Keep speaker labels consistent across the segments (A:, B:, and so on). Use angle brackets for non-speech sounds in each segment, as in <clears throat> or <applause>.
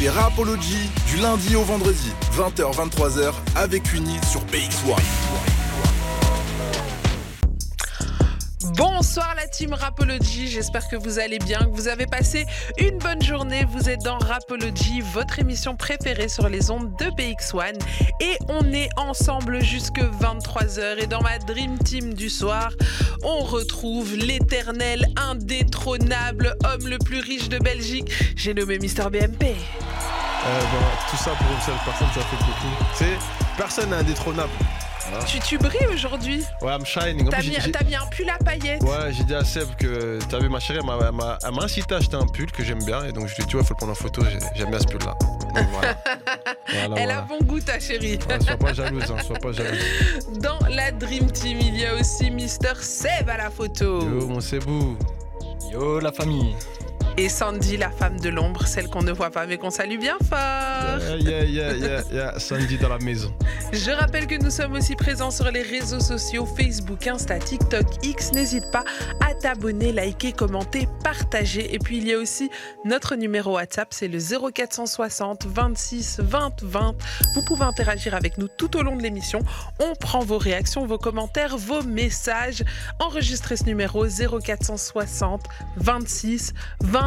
A: C'est Rapology du lundi au vendredi, 20h-23h avec Uni sur PX1.
B: Bonsoir la team Rapology, j'espère que vous allez bien, que vous avez passé une bonne journée. Vous êtes dans Rapology, votre émission préférée sur les ondes de PX1 et on est ensemble jusque 23h et dans ma Dream Team du soir, on retrouve l'éternel, indétrônable homme le plus riche de Belgique, j'ai nommé Mister BMP.
C: Euh, bah, tout ça pour une seule personne, ça fait beaucoup. C'est personne n'est indétrônable.
B: Tu, tu brilles aujourd'hui.
C: Ouais, I'm shining.
B: T'as mis, mis un pull à paillettes.
C: Ouais, j'ai dit à Seb que t'as vu ma chérie, elle m'a- incité à acheter un pull que j'aime bien et donc je lui ai dit, ouais, faut le prendre en photo, j'ai- j'aime bien ce pull là. Donc voilà. <laughs> Voilà,
B: Elle a bon goût ta chérie.
C: Ouais, sois pas jalouse, hein, sois pas jalouse. <laughs>
B: Dans la Dream Team, il y a aussi Mister Seb à la photo.
C: Yo, mon Sebou.
D: Yo la famille
B: Et Sandy, la femme de l'ombre, celle qu'on ne voit pas mais qu'on salue bien fort.
C: Yeah, yeah, yeah, yeah. Sandy dans la maison.
B: Je rappelle que nous sommes aussi présents sur les réseaux sociaux Facebook, Insta, TikTok, X. N'hésite pas à t'abonner, liker, commenter, partager. Et puis il y a aussi notre numéro WhatsApp, c'est le 0460 26 20 20. Vous pouvez interagir avec nous tout au long de l'émission. On prend vos réactions, vos commentaires, vos messages. Enregistrez ce numéro 0460 26 20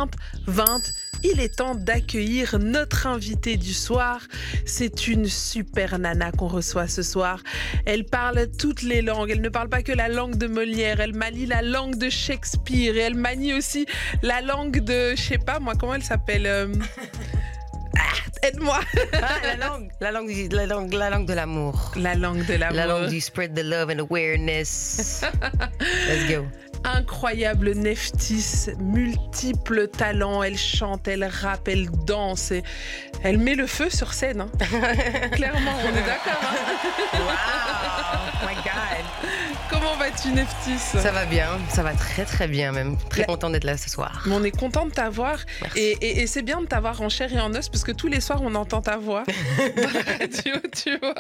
B: 20. Il est temps d'accueillir notre invitée du soir. C'est une super nana qu'on reçoit ce soir. Elle parle toutes les langues. Elle ne parle pas que la langue de Molière. Elle manie la langue de Shakespeare. Et elle manie aussi la langue de, je sais pas moi, comment elle s'appelle euh, <laughs> ah, Aide-moi.
E: Ah, la langue, la langue, la langue, la langue de l'amour.
B: La langue de l'amour.
E: La langue du spread the love and awareness. <laughs> Let's go.
B: Incroyable Neftis, multiples talents. Elle chante, elle rappe, elle danse. Et elle met le feu sur scène. hein. <laughs> Clairement, on est d'accord. hein.
E: Wow, my God.
B: Vas-tu, Neftis
E: Ça va bien, ça va très très bien même. Très
B: La-
E: content d'être là ce soir.
B: Mais on est content de t'avoir et, et- et c'est bien de t'avoir en chair et en os parce que tous les soirs on entend ta voix dans la radio, tu vois.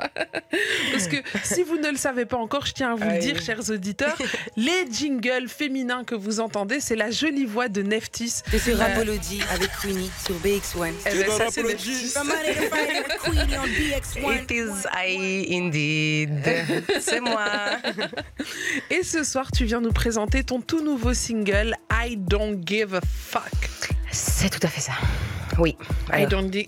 B: Parce que si vous ne le savez pas encore, je tiens à vous le dire, chers auditeurs, <laughs> les jingles féminins que vous entendez, c'est la jolie voix de Neftis.
F: C'est sur
B: Euh,
F: Rapology avec Queenie sur BX1.
B: Eh ben, ça, c'est. Neftis.
F: From Monday to Friday with Queenie on BX1.
E: It is I indeed. <laughs> C'est moi.
B: Et ce soir, tu viens nous présenter ton tout nouveau single I Don't Give a Fuck.
E: C'est tout à fait ça. Oui.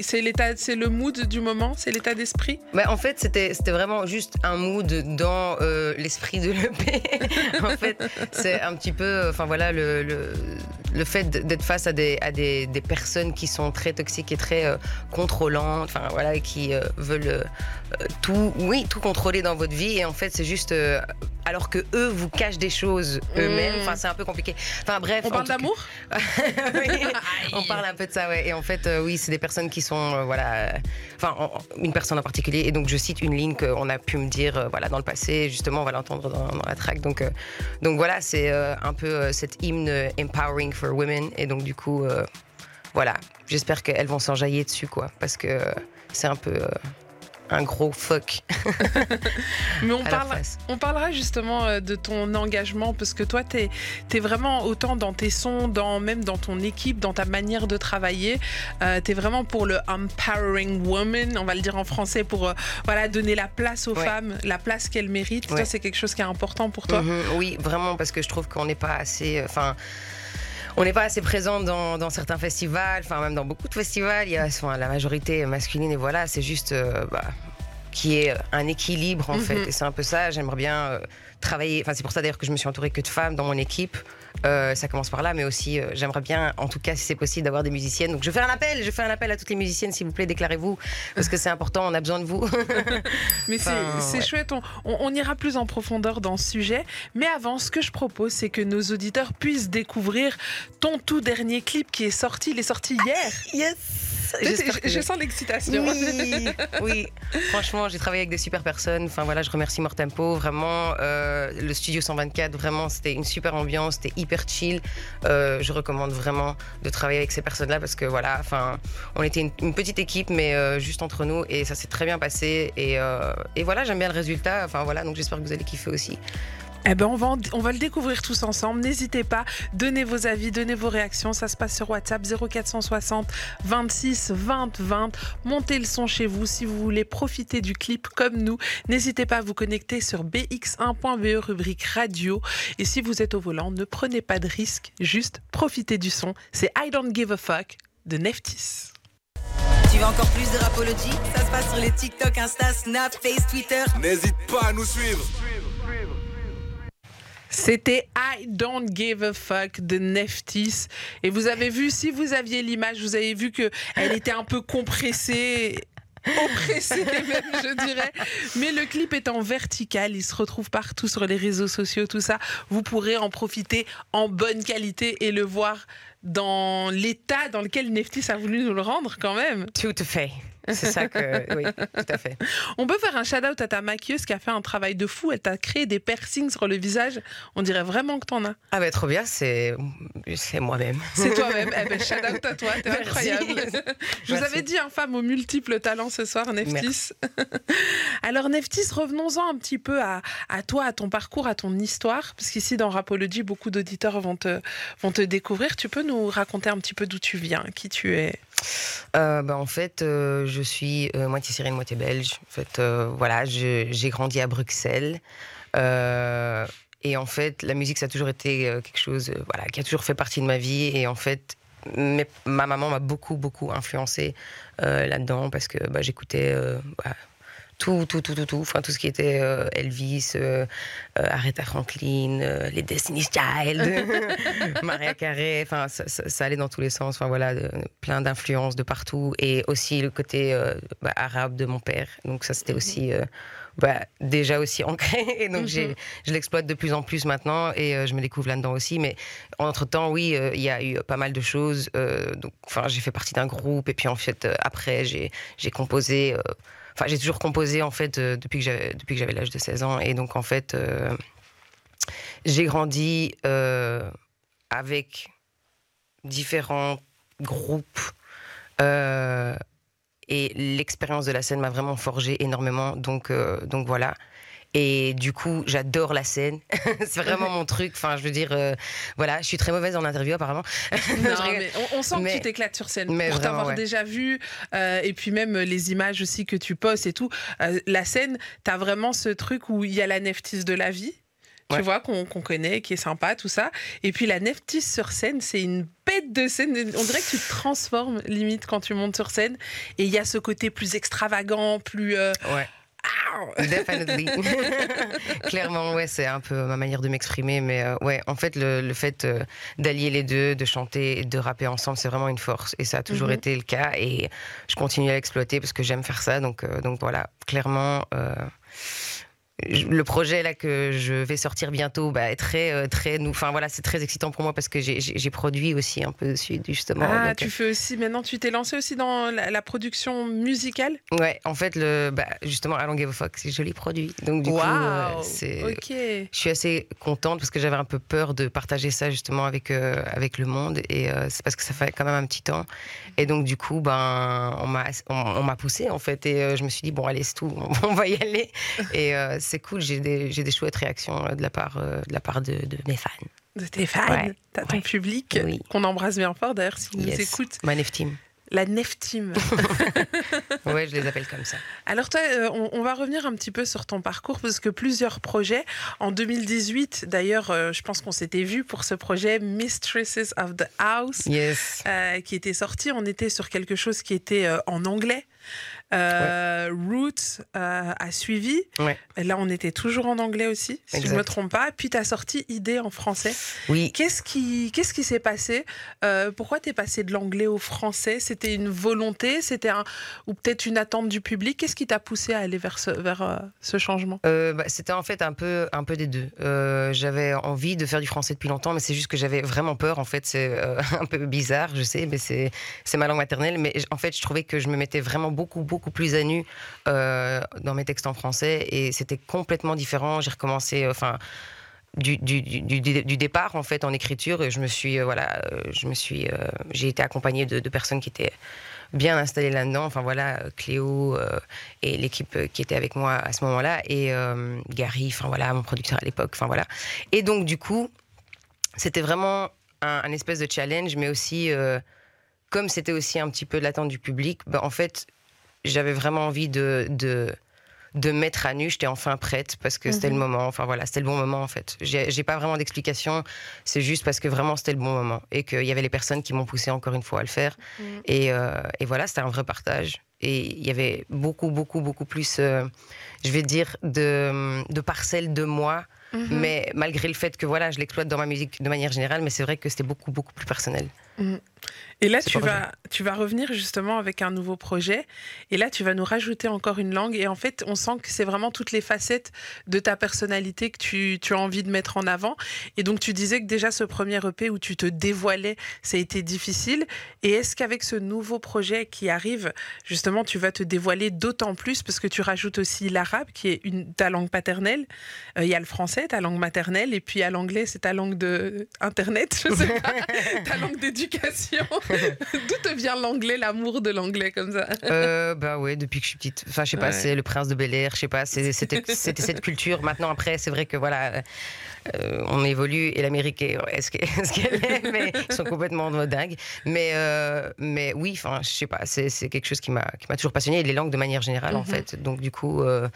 B: C'est l'état, c'est le mood du moment, c'est l'état d'esprit?
E: Bah, en fait, c'était c'était vraiment juste un mood dans euh, l'esprit de l'EP. <laughs> en fait, c'est un petit peu, enfin voilà, le, le, le fait d'être face à, des, à des, des personnes qui sont très toxiques et très euh, contrôlantes, enfin voilà, et qui euh, veulent euh, tout, oui, tout contrôler dans votre vie. Et en fait, c'est juste, alors que eux vous cachent des choses eux-mêmes.
B: Mm.
E: Enfin, c'est un peu compliqué. Enfin bref.
B: On parle d'amour? <laughs>
E: on parle un peu de ça, ouais. Et en fait, euh, oui, c'est des personnes qui sont, euh, voilà, euh, enfin, en- une personne en particulier. Et donc, je cite une ligne qu'on a pu me dire, voilà, dans le passé. Justement, on va l'entendre dans, dans la track. Donc, donc voilà, c'est un peu cette hymne empowering for women. Et donc, du coup, voilà, j'espère qu'elles vont s'enjailler dessus, quoi, parce que c'est un peu un gros fuck <laughs>
B: Mais on, parle, on parlera justement euh, de ton engagement parce que toi, tu es, vraiment autant dans tes sons, dans, même dans ton équipe, dans ta manière de travailler. tu es vraiment pour le empowering woman, on va le dire en français, pour euh, voilà, donner la place aux
E: Ouais.
B: femmes, la place qu'elles méritent. Toi, c'est quelque chose qui est important pour toi.
E: Mhm, oui, vraiment, parce que je trouve qu'on n'est pas assez. euh. On n'est pas assez présent dans, certains festivals, enfin même dans beaucoup de festivals, il y a la majorité masculine et voilà, c'est juste euh, bah, qui est un équilibre en
B: Mhm.
E: fait. Et c'est un peu ça, j'aimerais bien euh, travailler, enfin c'est pour ça d'ailleurs que je me suis entourée que de femmes dans mon équipe. Euh, ça commence par là, mais aussi euh, j'aimerais bien, en tout cas si c'est possible, d'avoir des musiciennes. Donc je fais un appel, je fais un appel à toutes les musiciennes, s'il vous plaît, déclarez-vous, parce que c'est important, on a besoin de vous. <laughs>
B: Mais c'est-
E: Enfin,
B: c'est
E: ouais.
B: chouette, on, on- on ira plus en profondeur dans ce sujet. Mais avant, ce que je propose, c'est que nos auditeurs puissent découvrir ton tout dernier clip qui est sorti. Il est sorti hier.
E: yes
B: Je, je sens l'excitation.
E: Oui, <laughs> oui. Franchement, j'ai travaillé avec des super personnes. Enfin voilà, je remercie Mortempo. Vraiment, euh, le studio 124, vraiment, c'était une super ambiance, c'était hyper chill. Euh, je recommande vraiment de travailler avec ces personnes-là parce que voilà, enfin, on était une, une petite équipe, mais euh, juste entre nous, et ça s'est très bien passé. Et, et voilà, j'aime bien le résultat. Enfin voilà, donc j'espère que vous allez kiffer aussi.
B: Eh ben on va, en- on va le découvrir tous ensemble. N'hésitez pas, donnez vos avis, donnez vos réactions. Ça se passe sur WhatsApp 0460 26 20 20. Montez le son chez vous si vous voulez profiter du clip comme nous. N'hésitez pas à vous connecter sur bx1.be E, rubrique radio. Et si vous êtes au volant, ne prenez pas de risque, juste profitez du son. C'est I Don't Give a Fuck de Neftis.
F: Tu veux encore plus de Rapology Ça se passe sur les TikTok, Insta, Snap, Face, Twitter.
A: N'hésite pas à nous suivre.
B: C'était I Don't Give a Fuck de Neftis. Et vous avez vu, si vous aviez l'image, vous avez vu que elle était un peu compressée. Oppressée même, je dirais. Mais le clip est en vertical, il se retrouve partout sur les réseaux sociaux, tout ça. Vous pourrez en profiter en bonne qualité et le voir dans l'état dans lequel Neftis a voulu nous le rendre quand même.
E: Tout à fait. C'est ça que. Oui, tout à fait. <laughs>
B: On peut faire un shout-out à ta maquilleuse qui a fait un travail de fou. Elle t'a créé des piercings sur le visage. On dirait vraiment que t'en as.
E: Ah, bah, trop bien, c'est c'est moi-même.
B: C'est toi-même. <laughs> Eh ben, shout out à toi, t'es incroyable. <laughs> Je vous avais dit, un femme aux multiples talents ce soir, Neftis. Alors, Neftis, revenons-en un petit peu à, à toi, à ton parcours, à ton histoire. Parce qu'ici, dans Rapology, beaucoup d'auditeurs vont te, vont te découvrir. Tu peux nous raconter un petit peu d'où tu viens, qui tu es?
E: Euh, bah, en fait, euh, je suis euh, moitié syrienne, moitié belge. En fait, voilà, j'ai grandi à Bruxelles. Et en fait, la musique, ça a toujours été quelque chose voilà, qui a toujours fait partie de ma vie. Et en fait, ma maman m'a beaucoup, beaucoup influencé euh, là-dedans parce que bah, j'écoutais tout, tout, tout, tout, tout. Enfin, tout ce qui était euh, Elvis, euh, euh, Aretha Franklin, euh, les Destiny's Child, <laughs> Maria Carey. Enfin, ça, ça- ça allait dans tous les sens. Enfin, voilà, de- plein d'influences de partout. Et aussi le côté bah, arabe de mon père. Donc, ça, c'était aussi. euh, bah, déjà aussi ancré <laughs> et donc j'ai- je l'exploite de plus en plus maintenant et euh, je me découvre là-dedans aussi mais entre temps oui euh, il y a eu pas mal de choses euh, donc enfin j'ai fait partie d'un groupe et puis en fait après j'ai j'ai composé enfin j'ai toujours composé en fait euh, depuis que j'avais depuis que j'avais l'âge de 16 ans. Et donc en fait euh, j'ai grandi euh, avec différents groupes et l'expérience de la scène m'a vraiment forgé énormément. Donc donc voilà et du coup, j'adore la scène. <laughs> c'est vraiment mon truc. Enfin, je veux dire, euh, voilà, je suis très mauvaise en interview apparemment. <laughs>
B: Non, mais on, on sent que tu t'éclates sur scène.
E: mais
B: pour t'avoir
E: ouais.
B: déjà vu, euh, et puis même les images aussi que tu postes et tout. Euh, la scène, t'as vraiment ce truc où il y a la neftis de la vie. Tu
E: Ouais.
B: vois, qu'on connaît, qui est sympa, tout ça. Et puis la neftis sur scène, c'est une bête de scène. On dirait que tu te transformes limite quand tu montes sur scène. Et il y a ce côté plus extravagant, plus.
E: Ouais. Definitely. <laughs> Clairement, ouais, c'est un peu ma manière de m'exprimer. Mais euh, ouais, en fait, le, le fait euh, d'allier les deux, de chanter et de rapper ensemble, c'est vraiment une force. Et ça a toujours
B: Mhm.
E: été le cas. Et je continue à l'exploiter parce que j'aime faire ça. Donc, euh, donc voilà, clairement. Euh, je- le projet là que je vais sortir bientôt bah, est très euh, très nou- enfin voilà c'est très excitant pour moi parce que j'ai- produit aussi un peu dessus justement
B: Ah,
E: donc,
B: tu fais aussi. Maintenant, tu t'es lancé aussi dans la, la production musicale?
E: Ouais en fait le bah, justement Don't Give a Fuck c'est joli produit donc du coup euh,
B: Waouh
E: c'est
B: Ok.
E: je suis assez contente parce que j'avais un peu peur de partager ça justement avec, euh, avec le monde et euh, c'est parce que ça fait quand même un petit temps et donc du coup ben on m'a on, on m'a poussé en fait et euh, je me suis dit bon allez c'est tout <laughs> on va y aller et euh, c'est cool j'ai des des chouettes réactions euh, de la part euh, de la part de, de mes fans
B: de tes fans,
E: Ouais,
B: t'as ton public
E: Oui.
B: qu'on embrasse bien fort d'ailleurs s'ils nous
E: Yes.
B: écoutent.
E: ma Nef Team
B: La Nef Team. <laughs>
E: ouais je les appelle comme ça
B: Alors toi, euh, on, on va revenir un petit peu sur ton parcours parce que plusieurs projets. En 2018, d'ailleurs, euh, je pense qu'on s'était vu pour ce projet Mistresses of the House.
E: yes
B: euh, qui était sorti, on était sur quelque chose qui était en anglais. Euh, Roots euh, a suivi.
E: Ouais.
B: Là, on était toujours en anglais aussi, si je ne me trompe pas. Puis tu as sorti Idée en français.
E: oui
B: Qu'est-ce qui qu'est-ce qui s'est passé? Euh, Pourquoi tu es passé de l'anglais au français? C'était une volonté? C'était un ou peut-être une attente du public? Qu'est-ce qui t'a poussé à aller vers ce, vers, euh, ce changement?
E: Bah, C'était en fait un peu, un peu des deux. J'avais envie de faire du français depuis longtemps, mais c'est juste que j'avais vraiment peur. En fait, c'est <laughs> un peu bizarre, je sais, mais c'est ma langue maternelle. Mais en fait, je trouvais que je me mettais vraiment beaucoup, beaucoup plus à nu euh, dans mes textes en français, et c'était complètement différent. J'ai recommencé, euh, enfin. du, du, du, du- départ en fait en écriture et je me suis euh, voilà je me suis j'ai été accompagnée de, personnes qui étaient bien installée là-dedans. Enfin voilà, Cléo et l'équipe qui était avec moi à ce moment-là et Gary, enfin voilà, mon producteur à l'époque. Enfin voilà. Et donc du coup, c'était vraiment un, espèce de challenge, mais aussi comme c'était aussi un petit peu l'attente du public, bah, en fait, j'avais vraiment envie de, de, de me mettre à nu. J'étais enfin prête parce que c'était le moment. Enfin voilà, c'était le bon moment en fait. J'ai pas vraiment d'explication. C'est juste parce que vraiment c'était le bon moment et qu'il y avait les personnes qui m'ont poussé encore une fois à le faire. Et, euh, et voilà, c'était un vrai partage. Et il y avait beaucoup, beaucoup, beaucoup plus, euh, je vais dire, de, de parcelles de moi.
B: Mhm.
E: Mais malgré le fait que voilà, je l'exploite dans ma musique de manière générale, mais c'est vrai que c'était beaucoup, beaucoup plus personnel.
B: Et là, tu vas, tu vas revenir justement avec un nouveau projet. Et là, tu vas nous rajouter encore une langue. Et en fait, on sent que c'est vraiment toutes les facettes de ta personnalité que tu, tu as envie de mettre en avant. Et donc, tu disais que déjà, ce premier EP où tu te dévoilais, ça a été difficile. Et est-ce qu'avec ce nouveau projet qui arrive, justement, tu vas te dévoiler d'autant plus? Parce que tu rajoutes aussi l'arabe, qui est une, ta langue paternelle. Euh, Il y a le français, ta langue maternelle. Et puis, à l'anglais, c'est ta langue de Internet, je sais pas, <laughs> ta langue d'éducation. <laughs> D'où te vient l'anglais, l'amour de l'anglais comme ça?
E: Euh, bah ouais, depuis que je suis petite. Enfin, je sais pas,
B: Ouais.
E: c'est le prince de Bel Air, je sais pas, <laughs> c'était cette culture. Maintenant, après, c'est vrai que voilà, euh, on évolue et l'Amérique est est ce qu'elle <laughs> est, qu'elle est, mais ils sont complètement dingues. Mais, euh, mais oui, enfin, je sais pas, c'est quelque chose qui m'a toujours passionné les langues de manière générale, en
B: Mhm.
E: fait. Donc, du coup. euh,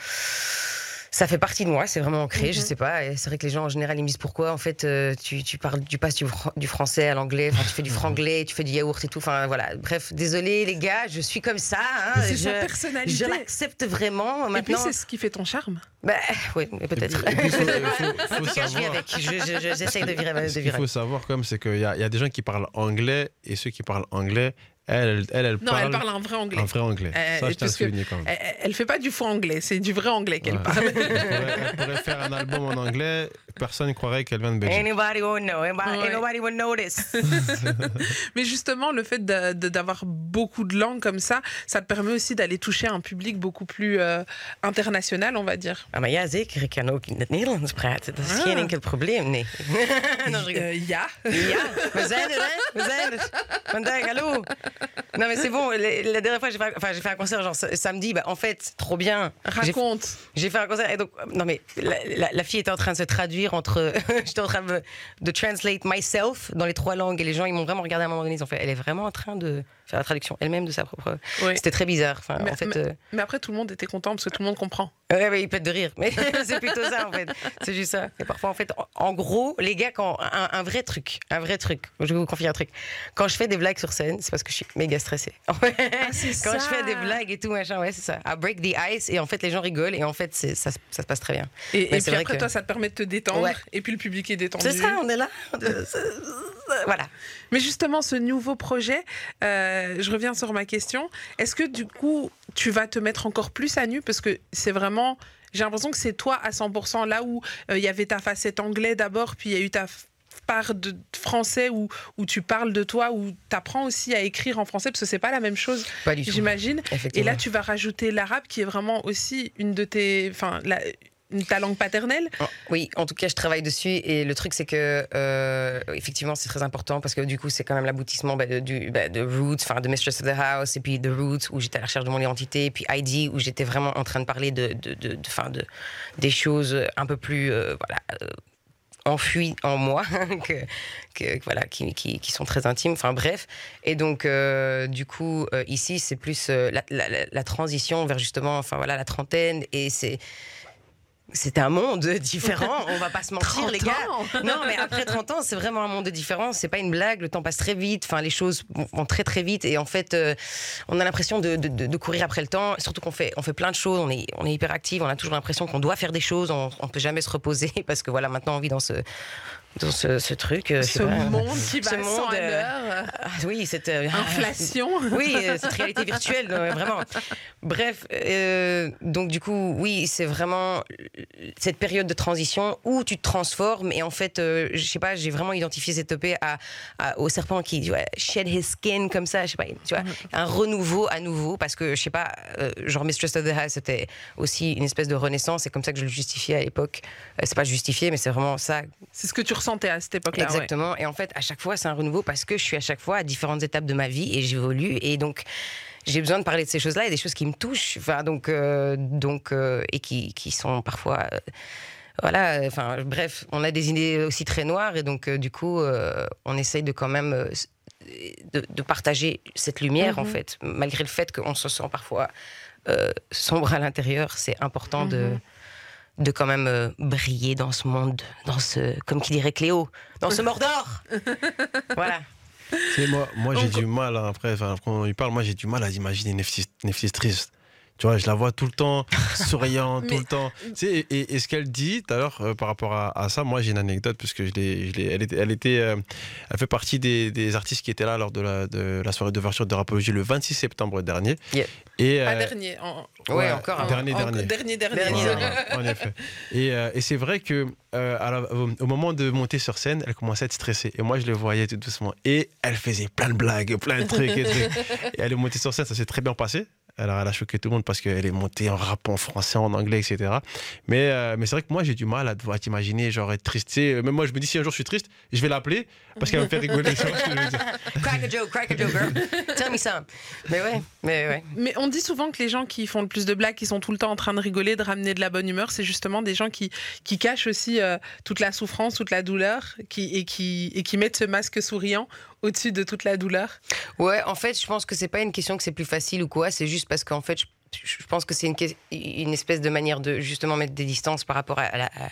E: ça fait partie de moi, c'est vraiment ancré, je
B: Mhm.
E: sais pas. C'est vrai que les gens en général ils me disent pourquoi en fait euh, tu, tu parles, tu passes du, fran- du français à l'anglais, enfin tu fais du franglais, tu fais du yaourt et tout. Enfin voilà. Bref, désolé les gars, je suis comme ça. hein,
B: C'est
E: je,
B: sa
E: je
B: personnalité.
E: l'accepte vraiment.
B: Et puis,
E: Maintenant,
B: c'est ce qui fait ton charme.
E: bah, oui, peut-être.
C: Et puis, il faut, <laughs> il faut-
E: En tout cas, je vis avec. Je- je- je- J'essaye de vivre,
C: Ce qu'il faut savoir, comme c'est qu'il y, a- il y a des gens qui parlent anglais et ceux qui parlent anglais, elle, elle, elle,
B: Non,
C: parle,
B: elle parle un vrai anglais.
C: un vrai anglais.
B: Euh,
C: Ça, je
B: parce que-
C: souligner quand même.
B: Elle, elle- elle fait pas du faux anglais, c'est du vrai anglais qu'elle
C: Ouais.
B: parle. <laughs>
C: Elle pourrait, elle pourrait faire un album en anglais, personne ne croirait qu'elle vient de Belgique.
E: Anybody will know. Anybody,
B: Ouais.
E: nobody will notice. <laughs> <laughs>
B: Mais justement, le fait d'avoir beaucoup de langues comme ça, ça te permet aussi d'aller toucher un public beaucoup plus euh, international, on va dire.
E: Ah, maar ja, zeker. Ik kan ook in het Nederlands praten. Dat is
B: Ah.
E: geen enkel probleem, nee. <laughs> non, je rigole.
B: Euh, ja.
E: Ja, we zijn er, hè? We zijn er. Vandaag, allô? Non, mais c'est bon. La, la dernière fois, j'ai fait, enfin, j'ai fait un concert genre sa- samedi. Bah, en fait, trop bien.
B: Raconte.
E: j'ai fait un concert et donc non mais la, la- la fille était en train de se traduire entre <laughs> j'étais en train de, translate myself dans les trois langues et les gens ils m'ont vraiment regardé à un moment donné ils ont fait elle est vraiment en train de faire la traduction elle-même de sa propre
B: Oui.
E: c'était très bizarre enfin
B: Mais-
E: en fait
B: mais-
E: euh,
B: Mais après, tout le monde était content parce que tout le monde comprend.
E: ouais, ouais, ils pètent de rire mais <laughs> c'est plutôt ça en fait c'est juste ça et parfois en fait en, gros les gars quand un, un vrai truc un vrai truc je vais vous confier un truc quand je fais des blagues sur scène c'est parce que je suis méga stressée <laughs>
B: c'est
E: quand je fais des blagues et tout machin ouais c'est ça I break the ice et en fait les gens rigolent et en fait ça, se- ça se passe très bien
B: Et,
E: Mais
B: et
E: c'est
B: puis
E: vrai
B: après,
E: que-
B: toi, ça te permet de te détendre.
E: Ouais.
B: Et puis le public est détendu.
E: C'est ça, on est là. <laughs> voilà.
B: Mais justement, ce nouveau projet, euh, je reviens sur ma question. Est-ce que du coup, tu vas te mettre encore plus à nu? Parce que c'est vraiment. J'ai l'impression que c'est toi à 100%, là où euh, il y avait ta facette anglais d'abord, puis il y a eu ta part de français où, où tu parles de toi, où tu apprends aussi à écrire en français, parce que c'est pas la même chose, j'imagine. Et là, tu vas rajouter l'arabe, qui est vraiment aussi une de tes. Enfin, ta langue paternelle?
E: Oh, Oui, en tout cas, je travaille dessus. Et le truc, c'est que, euh, effectivement, c'est très important parce que du coup, c'est quand même l'aboutissement bah, bah, de Roots, enfin, de Mistress of the House, et puis de Roots, où j'étais à la recherche de mon identité, et puis ID, où j'étais vraiment en train de parler de, de, de, de- des choses un peu plus, euh, voilà. euh, en moi <laughs> que, voilà qui, qui, sont très intimes enfin bref et donc euh, du coup euh, ici c'est plus la- la transition vers justement enfin voilà la trentaine et c'est c'est un monde <laughs> différent, on va pas se mentir
B: 30
E: les gars.
B: ans.
E: Non, mais après 30 ans, c'est vraiment un monde différent. C'est pas une blague. Le temps passe très vite. Enfin, les choses vont très très vite. Et en fait, euh, on a l'impression de, de- de- de courir après le temps. Surtout qu'on fait on fait plein de choses. On est on est hyper actif. On a toujours l'impression qu'on doit faire des choses. On, on peut jamais se reposer <laughs> parce que voilà, maintenant on vit dans ce dans ce, ce truc. euh,
B: Ce
E: pas.
B: monde qui va
E: Ce
B: à 100
E: monde,
B: à
E: euh. Ah, oui, cette euh,
B: Inflation. <laughs>
E: oui, cette réalité virtuelle, vraiment. Bref, euh, donc du coup, oui, c'est vraiment cette période de transition où tu te transformes et en fait, je sais pas, j'ai vraiment identifié cette EP à, à- au serpent qui tu vois, shed his skin comme ça, je sais pas, tu vois, un renouveau à nouveau parce que je sais pas, genre Mistress of the House, c'était aussi une espèce de renaissance, c'est comme ça que je le justifiais à l'époque. C'est pas justifié, mais c'est vraiment ça
B: C'est ce que tu ressentais à cette époque-là. ouais.
E: Exactement. Et en fait, à chaque fois, c'est un renouveau parce que je suis à chaque fois à différentes étapes de ma vie et j'évolue. Et donc, j'ai besoin de parler de ces choses-là et des choses qui me touchent, enfin, donc, euh, donc, euh, et qui, qui sont parfois. euh, voilà, enfin, bref, on a des idées aussi très noires et donc, du coup, on essaye de quand même. de, de partager cette lumière, en fait, malgré le fait qu'on se sent parfois sombre à l'intérieur, c'est important de, de quand même euh, briller dans ce monde, dans ce, comme qui dirait Cléo, dans ce Mordor. <laughs> voilà.
C: Tu sais, moi, moi j'ai du mal, hein, après, quand on y parle, moi j'ai du mal à imaginer Neftis triste. Tu vois, je la vois tout le temps, <laughs> souriante, tout le temps. Tu sais, et, et- et ce qu'elle dit tout à l'heure euh, par rapport à, à ça, moi j'ai une anecdote, parce que je l'ai, je l'ai- elle, était, elle, était, euh, elle fait partie des, des artistes qui étaient là lors de la, de la soirée d'ouverture de Rapologie le 26 septembre dernier.
E: Yeah.
C: Et,
B: Pas
C: euh,
B: dernier. en-
E: Ouais, encore un.
C: Dernier,
B: en-
C: dernier.
B: Dernier, dernier.
E: Dernier,
C: Voilà, <laughs> en effet. Et, euh, et c'est vrai que euh, la- au, au moment de monter sur scène, elle commençait à être stressée. Et moi, je le voyais tout doucement. Et elle faisait plein de blagues, plein de trucs. Et, trucs. <laughs> Et elle est montée sur scène, ça s'est très bien passé. Alors, elle a choqué tout le monde parce qu'elle est montée en rap en français, en anglais, etc. Mais, euh, mais c'est vrai que moi, j'ai du mal à devoir t'imaginer, genre être triste. Sais, Même moi, je me dis, si un jour je suis triste, je vais l'appeler parce qu'elle va me faire rigoler. <laughs>
E: Crack a joke, crack a joke, girl. Tell me some. Mais ouais, mais ouais.
B: Mais on dit souvent que les gens qui font le plus de blagues, qui sont tout le temps en train de rigoler, de ramener de la bonne humeur, c'est justement des gens qui, qui cachent aussi euh, toute la souffrance, toute la douleur, qui, et, qui, et qui mettent ce masque souriant au-dessus de toute la douleur?
E: Ouais, en fait, je pense que c'est pas une question que c'est plus facile ou quoi. C'est juste parce qu'en fait, je, je pense que c'est une, une espèce de manière de justement mettre des distances par rapport à, à la. à-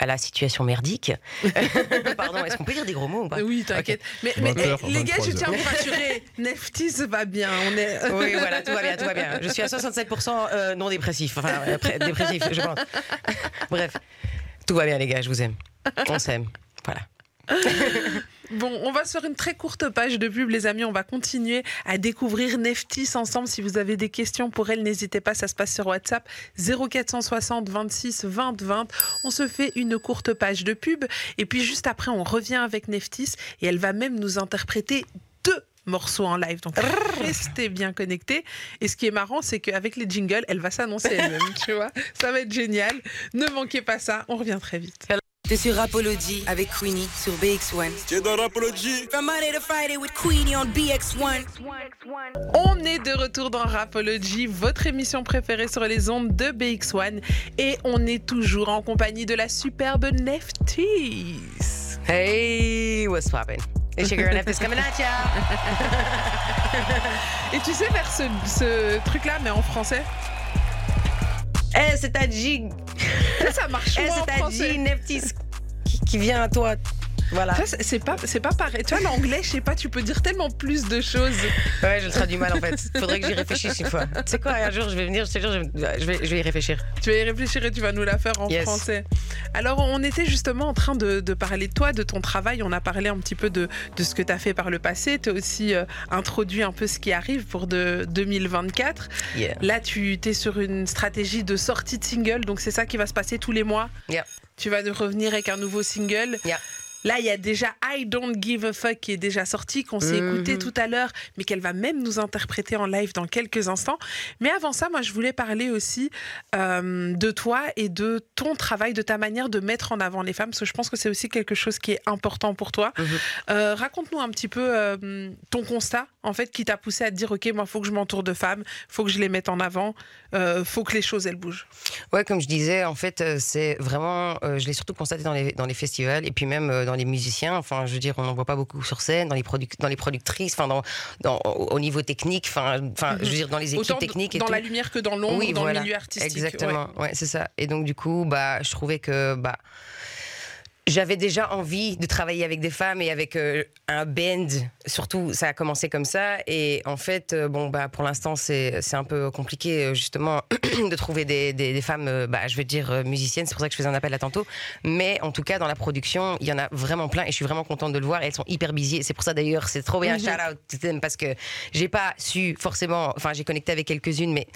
E: à la situation merdique. <laughs> Pardon, est-ce qu'on peut dire des gros mots ou pas?
B: Oui, t'inquiète. Mais, mais
C: 20 heures,
B: eh, les gars, je
C: 23
B: tiens à vous rassurer, Neftis va bien. On est... <laughs>
E: Oui, voilà, tout va bien, tout va bien. Je suis à 67% euh, non dépressif. Enfin, euh, dépressif, je pense. <laughs> Bref, tout va bien, les gars, je vous aime. On s'aime. Voilà.
B: Bon, on va se faire une très courte page de pub, les amis. On va continuer à découvrir Neftis ensemble. Si vous avez des questions pour elle, n'hésitez pas. Ça se passe sur WhatsApp 0460 26 20 20. On se fait une courte page de pub. Et puis juste après, on revient avec Neftis et elle va même nous interpréter deux morceaux en live. Donc restez bien connectés. Et ce qui est marrant, c'est qu'avec les jingles, elle va s'annoncer elle-même. <laughs> tu vois, ça va être génial. Ne manquez pas ça. On revient très vite.
F: T'es sur Rapology avec Queenie sur BX1.
A: T'es dans Rapology
F: From Monday to Friday with Queenie on BX1.
B: On est de retour dans Rapology, votre émission préférée sur les ondes de BX1. Et on est toujours en compagnie de la superbe Neftis.
E: Hey, what's poppin'? It's your girl Neftis coming at ya.
B: Et tu sais faire ce, ce truc-là, mais en français?
E: Eh, c'est ta G.
B: Ça, marche moins
E: c'est
B: en
E: ta
B: français.
E: G Neftis qui, qui vient à toi. Voilà.
B: C'est- pas, c'est pas pareil. Tu vois, l'anglais, je sais pas, tu peux dire tellement plus de choses.
E: Ouais, je le traduis mal en fait. Faudrait que j'y réfléchisse une fois. Tu sais quoi, un jour je vais venir, je te jure, je vais, je vais, je vais y réfléchir.
B: Tu vas y réfléchir et tu vas nous la faire en
E: Yes.
B: français. Alors, on était justement en train de, de parler de toi, de ton travail. On a parlé un petit peu de, de ce que tu as fait par le passé. Tu as aussi euh, introduit un peu ce qui arrive pour de 2024.
E: Yeah.
B: Là, tu es sur une stratégie de sortie de single. Donc, c'est ça qui va se passer tous les mois.
E: Yeah.
B: Tu vas nous revenir avec un nouveau single.
E: Yeah.
B: Là, il y a déjà I Don't Give a Fuck qui est déjà sorti, qu'on s'est
E: Mhm.
B: écouté tout à l'heure, mais qu'elle va même nous interpréter en live dans quelques instants. Mais avant ça, moi, je voulais parler aussi euh, de toi et de ton travail, de ta manière de mettre en avant les femmes, parce que je pense que c'est aussi quelque chose qui est important pour toi.
E: Mhm.
B: Euh, Raconte-nous un petit peu euh, ton constat, en fait, qui t'a poussé à te dire, OK, moi, il faut que je m'entoure de femmes, faut que je les mette en avant, faut que les choses, elles bougent.
E: Ouais, comme je disais, en fait, c'est vraiment. je l'ai surtout constaté dans les, dans les festivals et puis même euh, dans les musiciens. Enfin, je veux dire, on n'en voit pas beaucoup sur scène, dans les, dans les productrices, enfin, dans, dans, au au niveau technique, enfin, enfin, je veux dire, dans les équipes
B: Autant
E: techniques et
B: dans
E: tout.
B: la lumière que dans l'ombre,
E: Oui,
B: dans
E: voilà.
B: le milieu artistique.
E: Exactement, ouais, c'est ça. Et donc, du coup, bah, je trouvais que. Bah, j'avais déjà envie de travailler avec des femmes et avec euh, un band. Surtout, ça a commencé comme ça. Et en fait, euh, bon, bah, pour l'instant, c'est c'est un peu compliqué, euh, justement, <clears throat> de trouver des, des- des femmes, euh, bah, je veux dire, musiciennes. C'est pour ça que je faisais un appel là tantôt. Mais en tout cas, dans la production, il y en a vraiment plein et je suis vraiment contente de le voir. Et elles sont hyper busy. C'est pour ça, d'ailleurs, c'est trop bien.
B: Mhm.
E: Shout out parce que j'ai pas su forcément. Enfin, j'ai connecté avec quelques-unes, mais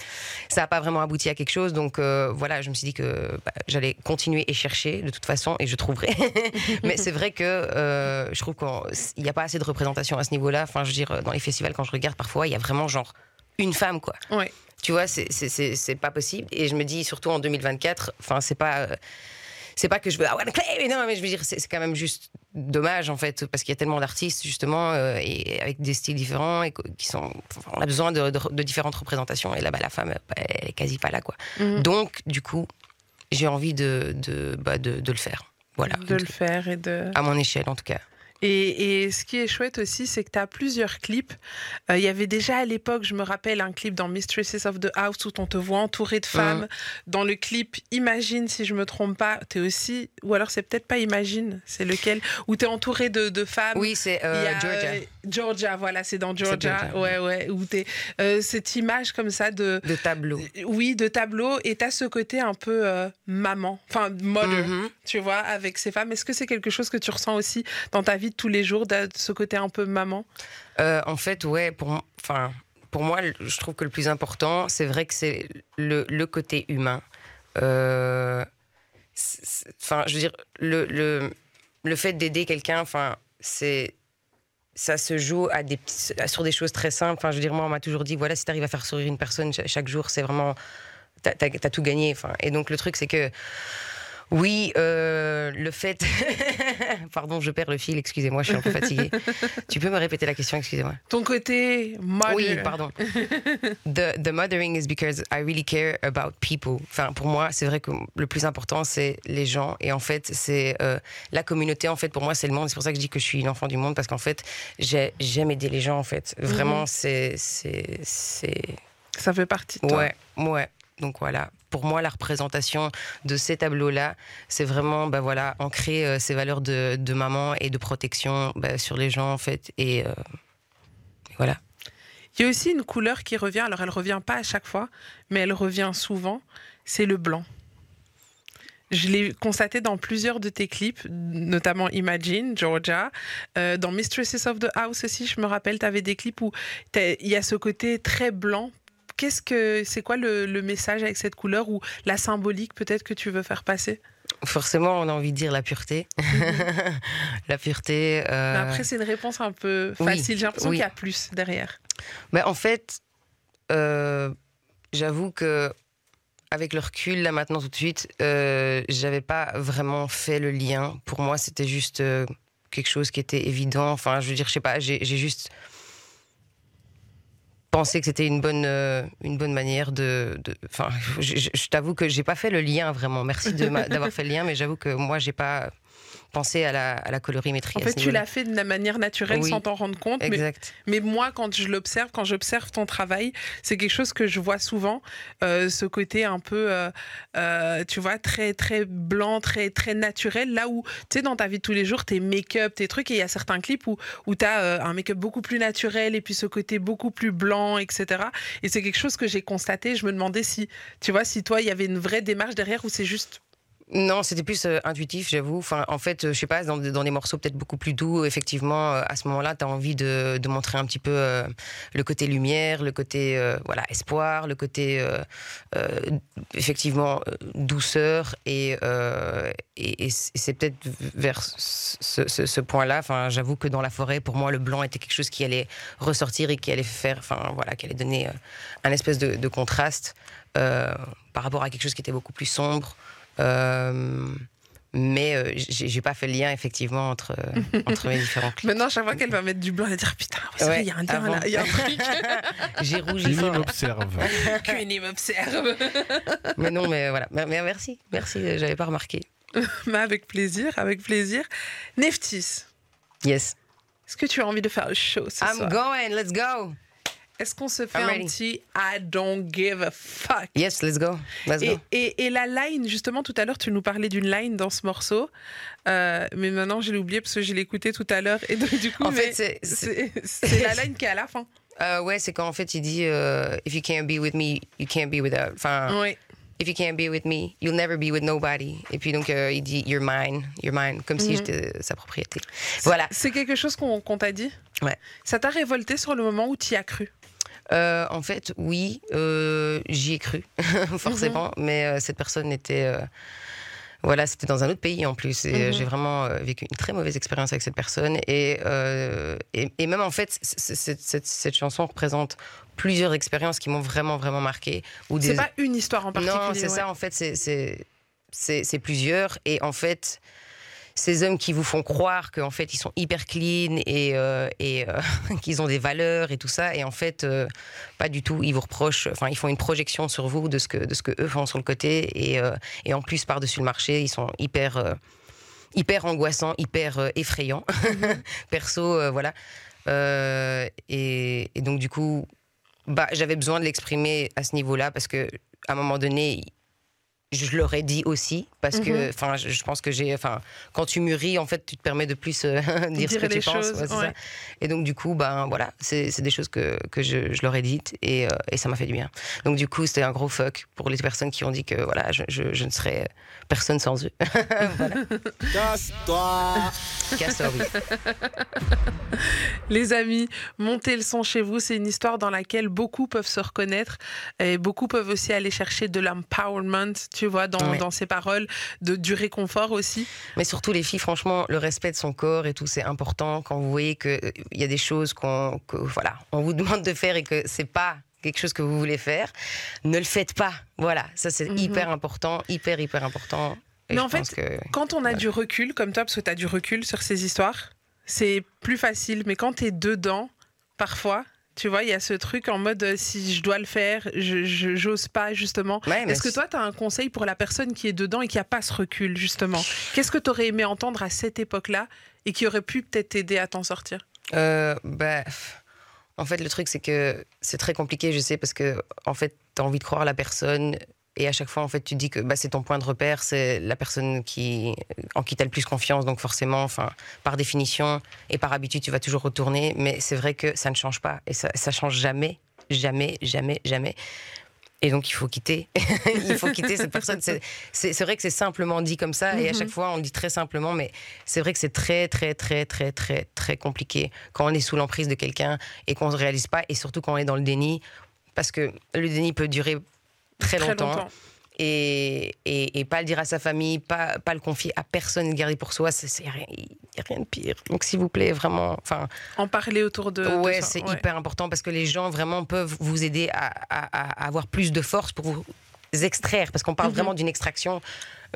E: ça n'a pas vraiment abouti à quelque chose. Donc voilà, je me suis dit que bah, j'allais continuer et chercher de toute façon et je trouverai. <laughs> Mais c'est vrai que euh, je trouve qu'il n'y a pas assez de représentation à ce niveau-là. Enfin, je veux dire, dans les festivals, quand je regarde parfois, il y a vraiment genre une femme, quoi.
B: Ouais.
E: Tu vois, c'est- pas possible. Et je me dis, surtout en 2024, enfin, c'est pas. c'est pas que je veux, ah ouais, mais non, mais je veux dire, c'est quand même juste dommage, en fait, parce qu'il y a tellement d'artistes, justement, euh, et avec des styles différents, et qui sont, enfin, on a besoin de, de- de différentes représentations, et là, bah, la femme, elle est quasi pas là, quoi.
B: Mhm.
E: Donc, du coup, j'ai envie de, de, bah, de, de le faire. Voilà.
B: de le faire et de.
E: À mon échelle, en tout cas.
B: Et, et ce qui est chouette aussi, c'est que tu as plusieurs clips. Euh, Il y avait déjà à l'époque, je me rappelle, un clip dans Mistresses of the House où on te voit entouré de femmes. Dans le clip Imagine, si je me trompe pas, tu es aussi. Ou alors c'est peut-être pas Imagine, c'est lequel Où tu es entouré de, de femmes.
E: Oui, c'est euh, Georgia.
B: euh, Georgia, voilà, c'est dans Georgia.
E: Georgia.
B: Ouais, ouais. Où t'es, euh, cette image comme ça de.
E: De tableau.
B: Oui, de tableau. Et tu as ce côté un peu euh, maman, enfin, mother
E: Mhm.
B: tu vois, avec ces femmes. Est-ce que c'est quelque chose que tu ressens aussi dans ta vie tous les jours, ce côté un peu maman?
E: Euh, en fait, ouais, pour, enfin, pour moi, je trouve que le plus important, c'est vrai que c'est le, le côté humain. Euh, je veux dire, le, le, le fait d'aider quelqu'un, enfin, c'est ça se joue sur des choses très simples. Enfin, je veux dire, moi, on m'a toujours dit, voilà, si tu arrives à faire sourire une personne cha- chaque jour, c'est vraiment, t'as as, tout gagné. Enfin, et donc le truc, c'est que oui, euh, le fait, <laughs> pardon, je perds le fil. Excusez-moi, je suis un peu fatiguée. <laughs> tu peux me répéter la question, excusez-moi.
B: Ton côté mother.
E: Oui, pardon. the, the mothering is because I really care about people. Enfin, pour moi, c'est vrai que le plus important, c'est les gens. Et en fait, c'est euh, la communauté. En fait, pour moi, c'est le monde. C'est pour ça que je dis que je suis une enfant du monde parce qu'en fait, j'ai- j'aime aider les gens. En fait, vraiment, c'est, c'est, c'est,
B: Ça fait partie de toi.
E: ouais, ouais. Donc voilà. Pour moi, la représentation de ces tableaux-là, c'est vraiment, bah voilà, ancrer euh, ces valeurs de, maman et de protection bah, sur les gens, en fait. Et euh, voilà.
B: Il y a aussi une couleur qui revient. Alors, elle revient pas à chaque fois, mais elle revient souvent. C'est le blanc. Je l'ai constaté dans plusieurs de tes clips, notamment Imagine, Georgia. Euh, dans Mistresses of the House aussi, je me rappelle, tu avais des clips où il y a ce côté très blanc. Qu'est-ce que c'est quoi le, le message avec cette couleur ou la symbolique peut-être que tu veux faire passer?
E: Forcément, on a envie de dire la pureté. <laughs> la pureté. euh,
B: Mais Après, c'est une réponse un peu
E: oui,
B: facile. J'ai l'impression
E: oui.
B: qu'il y a plus derrière.
E: mais en fait, euh, j'avoue que avec le recul, là maintenant tout de suite, euh, j'avais pas vraiment fait le lien. Pour moi, c'était juste quelque chose qui était évident. Enfin, je veux dire, je sais pas, j'ai juste pensé que c'était une bonne, euh, une bonne manière de. Enfin, je, t'avoue que j'ai pas fait le lien vraiment. Merci d'avoir fait le lien, mais j'avoue que moi, j'ai pas pensé à la, à la colorimétrie.
B: En fait, tu l'as fait de la manière naturelle
E: Oui.
B: sans t'en rendre compte.
E: Exact.
B: mais moi, quand je l'observe, quand j'observe ton travail, c'est quelque chose que je vois souvent. euh, ce côté un peu, euh, euh, tu vois, très, très blanc, très, très naturel. Là où, tu sais, dans ta vie de tous les jours, tes make-up, tes trucs, et il y a certains clips où, où tu as un make-up beaucoup plus naturel et puis ce côté beaucoup plus blanc, etc. Et c'est quelque chose que j'ai constaté. Je me demandais si, tu vois, si toi, il y avait une vraie démarche derrière ou c'est juste.
E: Non, c'était plus euh, intuitif, j'avoue. En fait, euh, je sais pas, dans, des morceaux peut-être beaucoup plus doux, effectivement, euh, à ce moment-là, tu as envie de, montrer un petit peu euh, le côté lumière, le côté voilà espoir, le côté effectivement douceur. Et, c'est peut-être vers ce, point-là. J'avoue que dans la forêt, pour moi, le blanc était quelque chose qui allait ressortir et qui allait faire, enfin voilà, qui allait donner un espèce de, contraste par rapport à quelque chose qui était beaucoup plus sombre. Euh, mais euh, j'ai pas fait le lien effectivement entre, euh, entre mes différents clips. <laughs>
B: Maintenant, chaque fois qu'elle va mettre du blanc, elle va dire Putain, ouais,
E: Ouais,
B: il y a un
E: avant.
B: là, il y a un truc. <laughs>
E: J'ai rougi là.
C: m'observe.
B: M'observe.
E: Mais non, mais voilà. Mais, mais merci, merci. J'avais pas remarqué. <laughs>
B: Mais avec plaisir, avec plaisir. Neftis,
E: Yes.
B: est-ce que tu as envie de faire le show ce
E: I'm
B: soir?
E: going. Let's go.
B: Est-ce qu'on se fait
E: I'm
B: un
E: ready.
B: petit I don't give a fuck?
E: Yes, let's go. Let's
B: et,
E: go.
B: et, et la line, justement, tout à l'heure, tu nous parlais d'une line dans ce morceau. Euh, mais maintenant, je l'ai oublié parce que je l'ai écouté tout à l'heure. Et donc, du coup,
E: En
B: mais
E: fait, <laughs> c'est-
B: la <laughs> line qui est à la fin.
E: euh, ouais, c'est quand en fait il dit euh, If you can't be with me, you can't be without. Enfin, if you can't be with me, you'll never be with nobody. Et puis donc euh, il dit You're mine, you're mine, comme si
B: Mhm.
E: j'étais sa propriété. Voilà.
B: C'est quelque chose qu'on qu'on t'a dit?
E: Ouais.
B: Ça t'a révolté sur le moment où tu y as cru?
E: Euh, en fait, oui, euh, j'y ai cru, <laughs> forcément, mais euh, cette personne était. voilà, c'était dans un autre pays en plus. Et euh,
B: Mhm.
E: j'ai vraiment vécu une très mauvaise expérience avec cette personne. Et, et, et même en fait, cette, cette- cette chanson représente plusieurs expériences qui m'ont vraiment, vraiment marqué.
B: C'est pas une histoire en particulier.
E: non, c'est
B: ouais.
E: ça, en fait, c'est plusieurs. Et en fait, ces hommes qui vous font croire qu'en fait, ils sont hyper clean et, euh, euh, <laughs> qu'ils ont des valeurs et tout ça. Et en fait, euh, pas du tout. Ils vous reprochent, enfin, ils font une projection sur vous de ce que, de ce que eux font sur le côté. Et, et en plus, par-dessus le marché, ils sont hyper, hyper angoissants, hyper effrayants. <laughs> Perso, voilà. Et, et donc, du coup, bah, j'avais besoin de l'exprimer à ce niveau-là parce que à un moment donné, je leur ai dit aussi parce que,
B: Mhm.
E: enfin, je, je pense que j'ai, enfin, quand tu mûris, en fait, tu te permets de plus euh, <laughs> dire ce que tu penses.
B: choses,
E: ouais, c'est
B: ouais.
E: ça. Et donc, du coup, ben voilà, c'est des choses que, que je, je leur ai dites et, euh, et ça m'a fait du bien. Donc, du coup, c'était un gros fuck pour les personnes qui ont dit que voilà, je, je, je ne serais personne sans eux. <laughs>
A: Casse-toi
E: Casse-toi, oui.
B: Les amis, montez le son chez vous, c'est une histoire dans laquelle beaucoup peuvent se reconnaître et beaucoup peuvent aussi aller chercher de l'empowerment, tu vois, dans,
E: Ouais.
B: dans ces paroles, de, du réconfort aussi.
E: Mais surtout, les filles, franchement, le respect de son corps et tout, c'est important quand vous voyez qu'il y a des choses qu'on que, voilà, on vous <laughs> demande de faire et que c'est pas quelque chose que vous voulez faire. Ne le faites pas. Voilà, ça c'est
B: Mhm.
E: hyper important, hyper, hyper important. Et
B: Mais en fait,
E: que...
B: Quand on a
E: Ouais.
B: du recul, comme toi, parce que tu as du recul sur ces histoires, c'est plus facile. Mais quand tu es dedans, parfois, tu vois, il y a ce truc en mode euh, si je dois le faire, je j'ose pas, justement.
E: Ouais,
B: Est-ce que toi, tu as un conseil pour la personne qui est dedans et qui a pas ce recul, justement? Qu'est-ce que tu aurais aimé entendre à cette époque-là et qui aurait pu peut-être t'aider à t'en sortir?
E: Euh, bah, en fait, le truc, c'est que c'est très compliqué, je sais, parce que, en fait, tu as envie de croire la personne. Et à chaque fois, en fait, tu dis que bah, c'est ton point de repère, c'est la personne qui, en qui tu as le plus confiance. Donc, forcément, enfin, par définition et par habitude, tu vas toujours retourner. Mais c'est vrai que ça ne change pas. Et ça, ça change jamais, jamais, jamais, jamais. Et donc, il faut quitter. <laughs> il faut quitter cette personne. C'est- vrai que c'est simplement dit comme ça. Et à
B: Mhm.
E: chaque fois, on le dit très simplement. Mais c'est vrai que c'est très, très, très, très, très, très compliqué quand on est sous l'emprise de quelqu'un et qu'on ne réalise pas. Et surtout quand on est dans le déni. Parce que le déni peut durer très, longtemps. Et, et, et pas le dire à sa famille, pas, pas le confier à personne, le garder pour soi, il n'y a, rien- rien de pire. Donc, s'il vous plaît, vraiment. Enfin,
B: En parler autour de.
E: ouais, c'est
B: ouais.
E: hyper important parce que les gens vraiment peuvent vous aider à, à- à avoir plus de force pour vous extraire. Parce qu'on parle
B: Mhm.
E: vraiment d'une extraction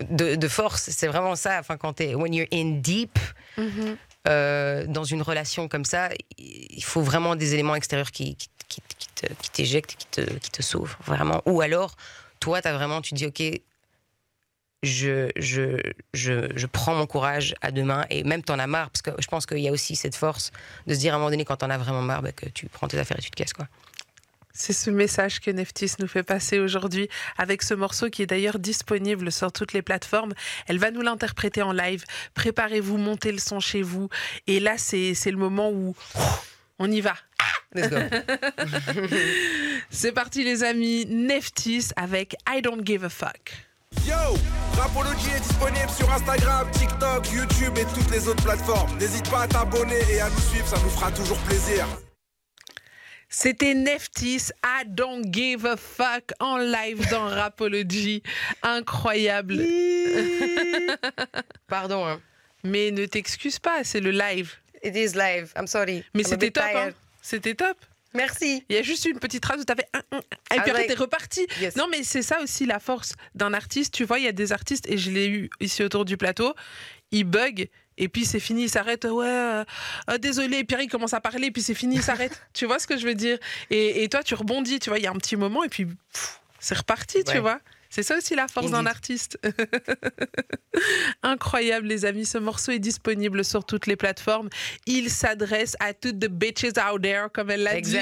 E: de, de force. C'est vraiment ça. Enfin, quand t'es when you're in deep
B: Mhm.
E: Euh, dans une relation comme ça, il faut vraiment des éléments extérieurs qui, qui, qui- qui te- qui t'éjectent, qui te, qui te sauvent. Vraiment. Ou alors, toi, as vraiment, tu dis, OK, je, je, je, je prends mon courage à deux mains et même t'en as marre parce que je pense qu'il y a aussi cette force de se dire à un moment donné quand t'en as vraiment marre bah, que tu prends tes affaires et tu te casses quoi.
B: C'est ce message que Neftis nous fait passer aujourd'hui avec ce morceau qui est d'ailleurs disponible sur toutes les plateformes. Elle va nous l'interpréter en live. Préparez-vous, montez le son chez vous. Et là, c'est c'est le moment où on y va.
E: Let's go. <laughs>
B: C'est parti les amis, Neftis avec I Don't Give a Fuck.
A: Yo Rapology est disponible sur Instagram, TikTok, YouTube et toutes les autres plateformes. N'hésite pas à t'abonner et à nous suivre, ça nous fera toujours plaisir.
B: C'était Neftis, I Don't Give a Fuck en live dans <laughs> Rapology. Incroyable. <laughs>
E: Pardon. Hein.
B: Mais ne t'excuse pas, c'est le live.
E: It is live. I'm sorry.
B: Mais
E: I'm a
B: c'était
E: bit
B: top, hein.
E: tired.
B: C'était top.
E: Merci.
B: Il y a juste une petite phrase où tu fait un, un, un, et puis
E: Ah,
B: après
E: ouais.
B: t'es reparti.
E: Yes.
B: Non mais c'est ça aussi la force d'un artiste. Tu vois, il y a des artistes et je l'ai eu ici autour du plateau. Ils bug et puis c'est fini, ils s'arrêtent. Ouais, euh, euh, désolé. Et puis il commence à parler, puis c'est fini, il s'arrête. <laughs> tu vois ce que je veux dire? Et, et toi, tu rebondis. Tu vois, il y a un petit moment et puis c'est reparti. Tu vois? C'est ça aussi la force d'un artiste. <laughs> Incroyable, les amis. Ce morceau est disponible sur toutes les plateformes. Il s'adresse à toutes the bitches out there, comme elle l'a dit.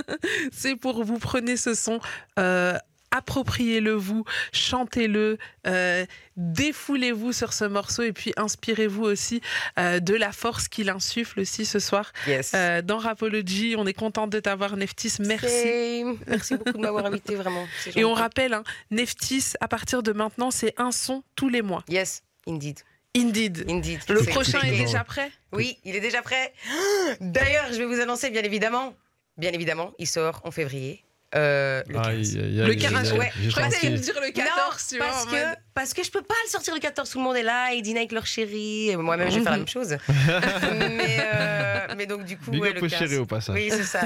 B: <laughs> C'est pour vous. Prenez ce son. euh, Appropriez-le vous, chantez-le, euh, défoulez-vous sur ce morceau et puis inspirez-vous aussi euh, de la force qu'il insuffle aussi ce soir
E: Yes.
B: euh, dans Rapology. On est content de t'avoir, Neftis. Merci.
E: Merci beaucoup de m'avoir invité vraiment.
B: Et on rappelle, hein, Neftis, à partir de maintenant, c'est un son tous les mois.
E: Yes, indeed.
B: Indeed.
E: Indeed.
B: Le prochain est déjà prêt?
E: Oui, il est déjà prêt. <gasps> D'ailleurs, je vais vous annoncer, bien évidemment, bien évidemment, il sort en février. Euh, le 15.
C: Aïe, aïe, aïe,
B: Le
C: aïe,
B: 15,
C: aïe,
E: ouais.
B: Je crois que me dire le 14,
E: non,
B: tu vois.
E: parce que,
B: mode-
E: parce que je peux pas le sortir le 14, tout le monde est là, ils dînent avec leur chérie, et moi-même je vais faire la <laughs> même chose. <laughs> mais, euh, mais donc du coup,
C: Big
E: ouais,
C: up
E: le
C: au
E: 15.
C: chéri au passage.
E: Oui, c'est ça.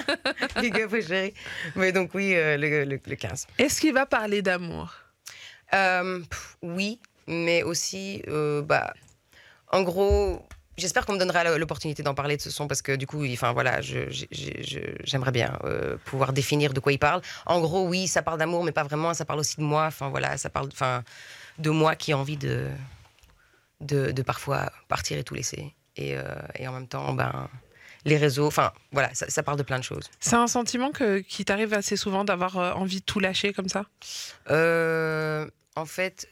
E: <laughs> Big up au chéri. Mais donc oui, euh, le, le- le 15.
B: Est-ce qu'il va parler d'amour?
E: Euh, oui, mais aussi, euh, bah, en gros, j'espère qu'on me donnera l'opportunité d'en parler de ce son parce que du coup, enfin voilà, j'aimerais bien euh, pouvoir définir de quoi il parle. En gros, oui, ça parle d'amour, mais pas vraiment. Ça parle aussi de moi. Enfin voilà, ça parle, enfin, de moi qui ai envie de, de, de parfois partir et tout laisser. Et, euh, et en même temps, ben, les réseaux, enfin voilà, ça, ça parle de plein de choses.
B: C'est un sentiment que, qui t'arrive assez souvent d'avoir euh, envie de tout lâcher comme ça?
E: Euh, en fait,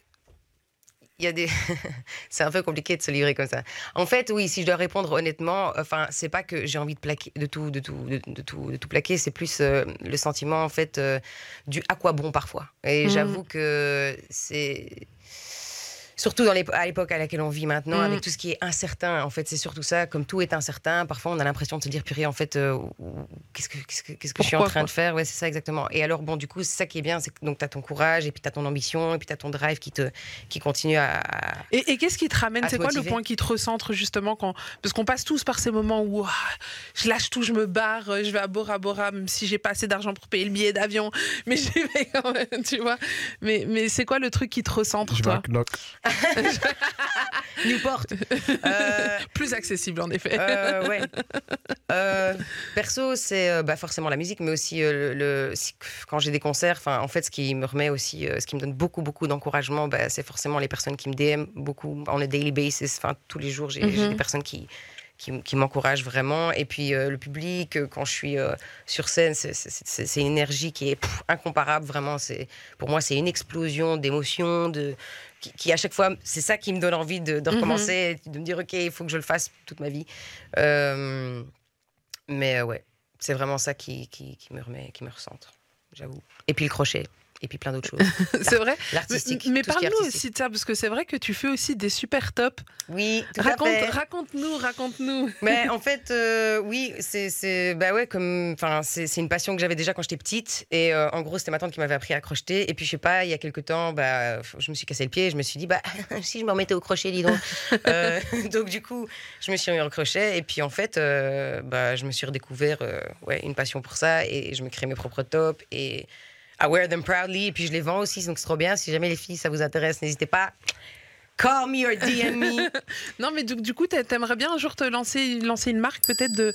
E: il y a des. <laughs> c'est un peu compliqué de se livrer comme ça. En fait, oui, si je dois répondre honnêtement, enfin, c'est pas que j'ai envie de plaquer, de tout, de tout, de, de tout, de tout plaquer. C'est plus euh, le sentiment en fait euh, du à quoi bon parfois. Et
B: Mhm.
E: j'avoue que c'est surtout dans à l'époque à laquelle on vit maintenant,
B: Mhm.
E: avec tout ce qui est incertain. En fait, c'est surtout ça. Comme tout est incertain, parfois on a l'impression de se dire purée, en fait, euh, qu'est-ce que qu'est-ce que qu'est-ce que je suis en train
B: quoi
E: de faire? Ouais, c'est ça exactement. Et alors bon, du coup, c'est ça qui est bien, c'est que donc tu as ton courage et puis tu as ton ambition et puis tu as ton drive qui te qui continue à, à-
B: Et, et qu'est-ce qui te ramène C'est quoi le point qui te recentre justement quand Parce qu'on passe tous par ces moments où ah, je lâche tout, je me barre, je vais à Bora Bora, même si j'ai pas assez d'argent pour payer le billet d'avion, <laughs> mais j'y vais quand même, tu vois. Mais, mais c'est quoi le truc qui te recentre,
C: Je vais à
B: toi? <laughs>
E: Newport. Euh,
B: Plus accessible, en effet.
E: Euh, ouais. <laughs> Euh, perso, c'est euh, bah, forcément la musique, mais aussi euh, le, quand j'ai des concerts. Enfin, en fait, ce qui me remet aussi, euh, ce qui me donne beaucoup, beaucoup d'encouragement, bah, c'est forcément les personnes qui me DM beaucoup on a daily basis. Enfin, tous les jours, j'ai j'ai
B: Mhm.
E: des personnes qui qui, m- qui m'encouragent vraiment. Et puis euh, le public, euh, quand je suis euh, sur scène, c'est- une énergie qui est pff, incomparable. Vraiment, c'est pour moi, c'est une explosion d'émotions, de qui, qui, à chaque fois, c'est ça qui me donne envie de, de recommencer, de me dire ok, il faut que je le fasse toute ma vie. Mais ouais, c'est vraiment ça qui, qui, qui me remet, qui me recentre, j'avoue. Et puis le crochet, et puis plein d'autres choses. <laughs>
B: c'est vrai Mais,
E: L'artistique.
B: mais
E: est
B: parle-nous aussi de ça, parce que c'est vrai que tu fais aussi des super tops.
E: Oui, tout à
B: Raconte,
E: fait.
B: raconte-nous, raconte-nous.
E: Mais <laughs> en fait, euh, oui, c'est, c'est, bah ouais, comme, enfin, c'est, c'est une passion que j'avais déjà quand j'étais petite. Et euh, en gros, c'était ma tante qui m'avait appris à crocheter. Et puis, je sais pas, il y a quelques temps, bah, je me suis cassé le pied. Et je me suis dit, bah, <laughs> si je me remettais au crochet, dis donc. Euh, donc, du coup, je me suis remis au crochet. Et puis, en fait, bah, je me suis redécouvert, ouais, une passion pour ça. Et je me crée mes propres tops. Et I wear them proudly. Et puis, je les vends aussi. Donc, c'est trop bien. Si jamais les filles, ça vous intéresse, n'hésitez pas. Call me or DM me. <laughs>
B: Non, mais du, du coup, t'a- t'aimerais bien un jour te lancer, lancer une marque peut-être de,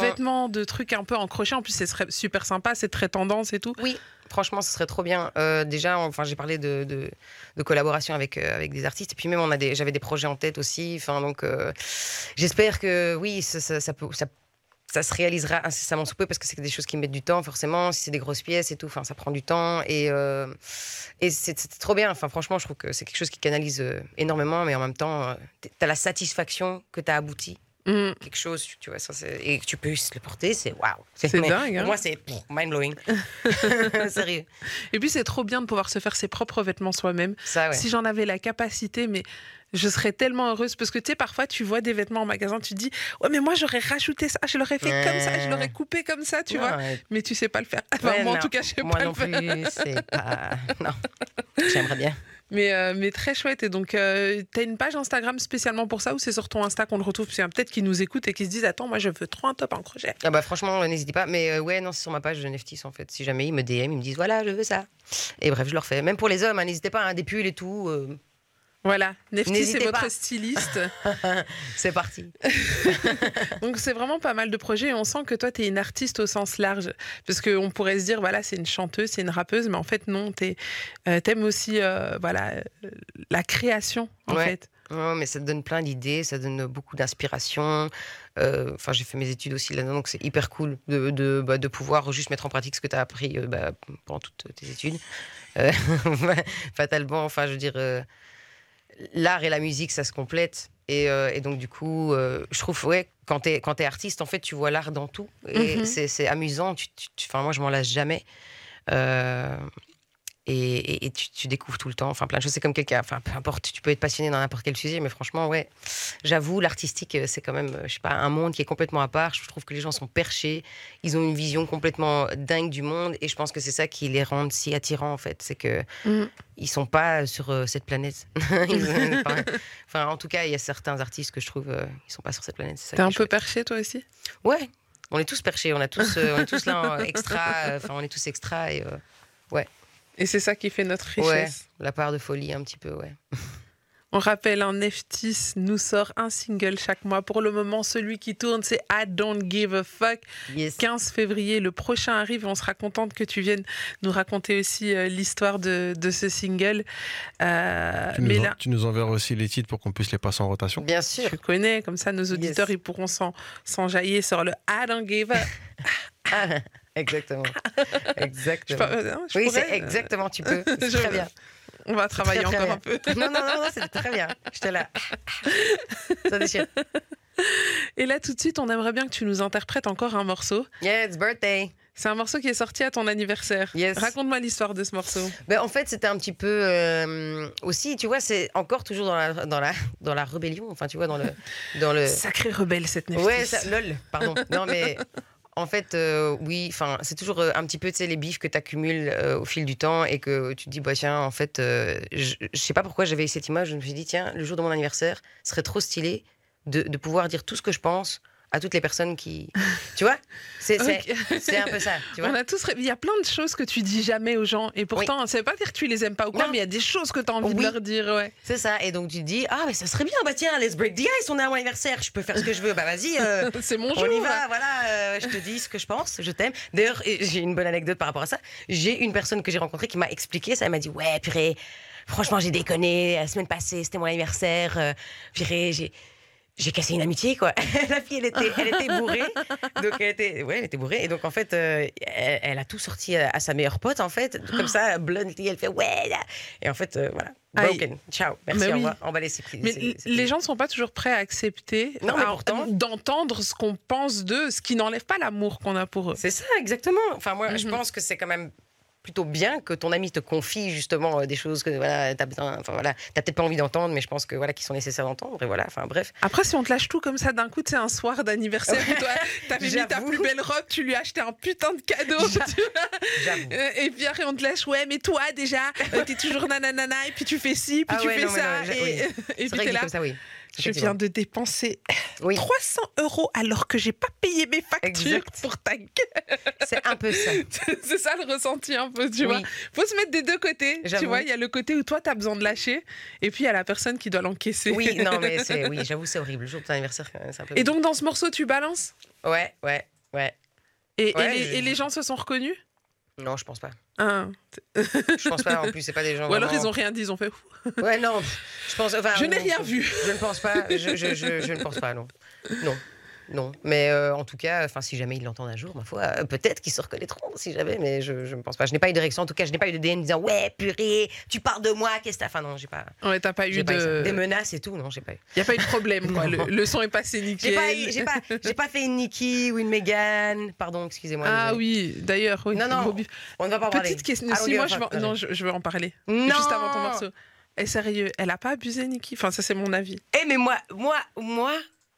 B: vêtements, de trucs un peu en crochet. En plus, ce serait super sympa, c'est très tendance et tout.
E: Oui, franchement, ce serait trop bien. Euh, déjà, enfin, j'ai parlé de, de, de collaboration avec, euh, avec des artistes. Et puis même, on a des, j'avais des projets en tête aussi. Enfin, donc, euh, j'espère que oui, ça, ça, ça peut, ça, ça se réalisera incessamment sous peu parce que c'est des choses qui mettent du temps, forcément. Si c'est des grosses pièces et tout, enfin, ça prend du temps. Et, euh, et c'est, trop bien. Enfin, franchement, je trouve que c'est quelque chose qui canalise euh, énormément, mais en même temps, euh, tu as la satisfaction que tu as abouti
B: Mm.
E: quelque chose, tu vois, ça, et que tu puisses le porter, c'est waouh.
B: C'est dingue, hein.
E: Pour moi, c'est pff, mind-blowing. <laughs> <laughs> Sérieux.
B: Et puis, c'est trop bien de pouvoir se faire ses propres vêtements soi-même.
E: Ouais.
B: Si j'en avais la capacité, mais je serais tellement heureuse. Parce que tu sais, parfois, tu vois des vêtements en magasin, tu te dis, ouais, mais moi, j'aurais rajouté ça, je l'aurais fait comme ça, je l'aurais coupé comme ça, tu
E: Non,
B: vois. Mais tu sais pas le faire. Enfin,
E: Ouais,
B: moi, en
E: non.
B: tout cas, je sais
E: Moi
B: pas
E: non
B: le faire.
E: plus, c'est <laughs> pas. Non. J'aimerais bien.
B: Mais, euh, mais très chouette. Et donc, euh, tu as une page Instagram spécialement pour ça ou c'est sur ton Insta qu'on le retrouve? Parce qu'il y en a peut-être qui nous écoutent et qui se disent Attends, moi, je veux trop un top en crochet.
E: Ah bah franchement, euh, n'hésitez pas. Mais euh, ouais, non, c'est sur ma page de Neftis en fait. Si jamais ils me DM, ils me disent voilà, je veux ça. Et bref, je leur fais. Même pour les hommes, hein, n'hésitez pas, hein, des pulls et tout. Euh,
B: Voilà, Nefti, c'est votre styliste. <laughs>
E: c'est parti. <laughs>
B: donc, c'est vraiment pas mal de projets. Et on sent que toi, tu es une artiste au sens large. Parce qu'on pourrait se dire Voilà, c'est une chanteuse, c'est une rappeuse. Mais en fait, non, tu aimes aussi euh, voilà, euh, la création, en
E: Ouais.
B: fait.
E: Ouais, mais ça te donne plein d'idées, ça donne beaucoup d'inspiration. Euh, Enfin, j'ai fait mes études aussi là-dedans, donc c'est hyper cool de, de, bah, de pouvoir juste mettre en pratique ce que tu as appris euh, bah, pendant toutes tes études. Euh, <laughs> fatalement, enfin, je veux dire, euh, l'art et la musique, ça se complète. Et, euh, et donc, du coup, euh, je trouve, ouais, quand tu es, quand es artiste, en fait, tu vois l'art dans tout. Et
B: Mhm.
E: c'est c'est amusant. Tu, tu- tu- enfin, moi, je m'en lasse jamais. Euh, et, et- et tu, tu découvres tout le temps, enfin plein de choses. C'est comme quelqu'un, enfin peu importe, tu peux être passionné dans n'importe quel sujet, mais franchement, ouais, j'avoue, l'artistique, euh, c'est quand même, euh, je sais pas, un monde qui est complètement à part. Je trouve que les gens sont perchés, ils ont une vision complètement dingue du monde, et je pense que c'est ça qui les rend si attirants en fait, c'est que
B: Mhm.
E: ils sont pas sur euh, cette planète. <laughs> <laughs> Enfin, en tout cas, il y a certains artistes que je trouve, euh, ils sont pas sur cette planète.
B: T'es un peu
E: chouette.
B: perché, toi aussi?
E: Ouais, on est tous perchés, on, a tous, euh, on est tous là en extra, enfin, on est tous extra, et ouais.
B: Et c'est ça qui fait notre richesse.
E: Ouais, la part de folie un petit peu, ouais. <laughs>
B: On rappelle, un Neftis nous sort un single chaque mois. Pour le moment, celui qui tourne, c'est I Don't Give a Fuck.
E: Yes.
B: 15 février, le prochain arrive. On sera contente que tu viennes nous raconter aussi euh, l'histoire de, de ce single. Euh,
C: Tu
B: mais
C: nous, en-
B: là,
C: tu nous enverras aussi les titres pour qu'on puisse les passer en rotation.
E: Bien sûr.
B: tu connais, comme ça, nos auditeurs,
E: Yes.
B: ils pourront s'en- s'enjailler sur le I Don't Give a <laughs> <laughs>
E: exactement. <laughs> Exactement.
B: pas- non, je
E: oui, c'est
B: euh,
E: exactement, tu peux. <laughs>
B: Je-
E: très bien.
B: On va travailler
E: Très, très
B: encore un peu.
E: Non, non, non, non c'est très bien. J'étais <laughs> là. Ça déchire.
B: Et là, tout de suite, on aimerait bien que tu nous interprètes encore un morceau.
E: Yeah, it's birthday.
B: C'est un morceau qui est sorti à ton anniversaire.
E: Yes.
B: Raconte-moi l'histoire de ce morceau.
E: Ben, en fait, c'était un petit peu euh, aussi, tu vois, c'est encore toujours dans la, dans, la, dans la rébellion, enfin, tu vois, dans le. Dans le...
B: Sacré rebelle, cette Neftis.
E: Ouais, ça, lol, pardon. Non, mais en fait, euh, oui, enfin, c'est toujours euh, un petit peu, tu sais, les bifs que tu accumules au fil du temps et que tu te dis, bah tiens, en fait, euh, je, je sais pas pourquoi j'avais cette image, je me suis dit, tiens, le jour de mon anniversaire, ce serait trop stylé de pouvoir dire tout ce que je pense à toutes les personnes qui. Tu vois C'est c'est-
B: Ok.
E: c'est un peu ça, tu vois
B: On a tous Il y a plein de choses que tu dis jamais aux gens. Et pourtant, ça veut pas dire que tu les aimes pas ou quoi,
E: Non.
B: mais il y a des choses que tu as envie de
E: Oui.
B: leur dire. Ouais.
E: C'est ça. Et donc tu te dis, ah, mais ça serait bien, bah tiens, let's break the ice, on est à mon anniversaire, je peux faire ce que je veux, bah vas-y. euh, <laughs>
B: C'est mon jour.
E: On y va, voilà, euh, je te dis ce que je pense, je t'aime. D'ailleurs, j'ai une bonne anecdote par rapport à ça. J'ai une personne que j'ai rencontrée qui m'a expliqué ça. Elle m'a dit Ouais, purée, franchement, j'ai déconné. La semaine passée, c'était mon anniversaire. euh, j'ai. J'ai cassé une amitié, quoi. <laughs> La fille, elle était, elle était bourrée. Donc, elle était, ouais, elle était bourrée. Et donc, en fait, euh, elle, elle a tout sorti à, à sa meilleure pote, en fait. <gasps> Comme ça, bluntly, elle fait Ouais. là. Et en fait, euh, voilà.
B: Aïe.
E: Broken. Ciao. Merci,
B: Mais
E: au
B: oui.
E: revoir. Emballer ses
B: Mais les gens ne sont pas toujours prêts à accepter,
E: Non, mais
B: à-
E: pourtant-
B: d'entendre ce qu'on pense d'eux, ce qui n'enlève pas l'amour qu'on a pour eux.
E: C'est ça, exactement. Enfin, moi, je
B: Mhm.
E: pense que c'est quand même plutôt bien que ton ami te confie justement euh, des choses que voilà, t'as enfin voilà, t'as peut-être pas envie d'entendre, mais je pense que voilà, qui sont nécessaires d'entendre. Et voilà, enfin bref.
B: Après, si on te lâche tout comme ça d'un coup, c'est un soir d'anniversaire où toi, t'avais mis ta plus belle robe, tu lui as acheté un putain de cadeau. Euh, Et puis après, on te lâche, ouais, mais toi déjà, euh, t'es toujours nanana, et puis tu fais ci, puis
E: Ah
B: tu
E: ouais,
B: fais
E: non,
B: ça.
E: non,
B: et
E: oui. <laughs>
B: et
E: C'est
B: puis t'es là.
E: comme ça, oui.
B: Je viens de dépenser
E: Oui,
B: 300 euros alors que j'ai pas payé mes factures
E: Exact.
B: pour ta gueule. <laughs>
E: c'est un peu ça. <laughs>
B: C'est ça le ressenti un peu, tu vois.
E: Oui.
B: Faut se mettre des deux côtés. Tu vois, il y a le côté où toi, tu as besoin de lâcher, et puis il y a la personne qui doit l'encaisser.
E: Oui, non, mais <laughs> oui, j'avoue, c'est horrible. Le jour de ton anniversaire, c'est un peu.
B: Et donc, dans ce morceau, tu balances?
E: Ouais, ouais, ouais.
B: et, et
E: Ouais,
B: les,
E: je-
B: et les gens se sont reconnus?
E: Non, je pense pas.
B: Ah.
E: Je pense pas. En plus, c'est pas des gens. <laughs>
B: Ou alors
E: vraiment-
B: ils ont rien dit, ils ont fait.
E: Ouais, non. Je pense. Enfin,
B: Je n'ai rien vu.
E: Je ne pense pas. Je, je, je, je ne pense pas, non. Non. Non, mais euh, en tout cas, enfin, si jamais ils l'entendent un jour, ma foi, euh, peut-être qu'ils se reconnaîtront, si jamais, mais je ne pense pas. Je n'ai pas eu de réaction, en tout cas, je n'ai pas eu de DM disant ouais, purée, tu parles de moi, qu'est-ce que t'as Enfin, non, j'ai pas.
B: Ouais, t'as pas eu
E: j'ai pas
B: de.
E: Des menaces et tout, non, j'ai pas eu.
B: Il n'y a pas eu de problème, quoi. <laughs> Le, son est passé
E: J'ai
B: nickel.
E: pas, eu- j'ai pas, <laughs> j'ai pas fait une Nikki ou une Megan. Pardon, excusez-moi.
B: Ah oui, d'ailleurs, oui.
E: Non, non,
B: bif.
E: On ne va pas en parler.
B: Petite question.
E: Don't
B: Si, moi, je non, je, je veux en parler.
E: Non.
B: Juste avant ton morceau. Et sérieux, elle a pas abusé, Nikki? Enfin, ça, c'est mon avis.
E: Eh, mais moi, moi, moi,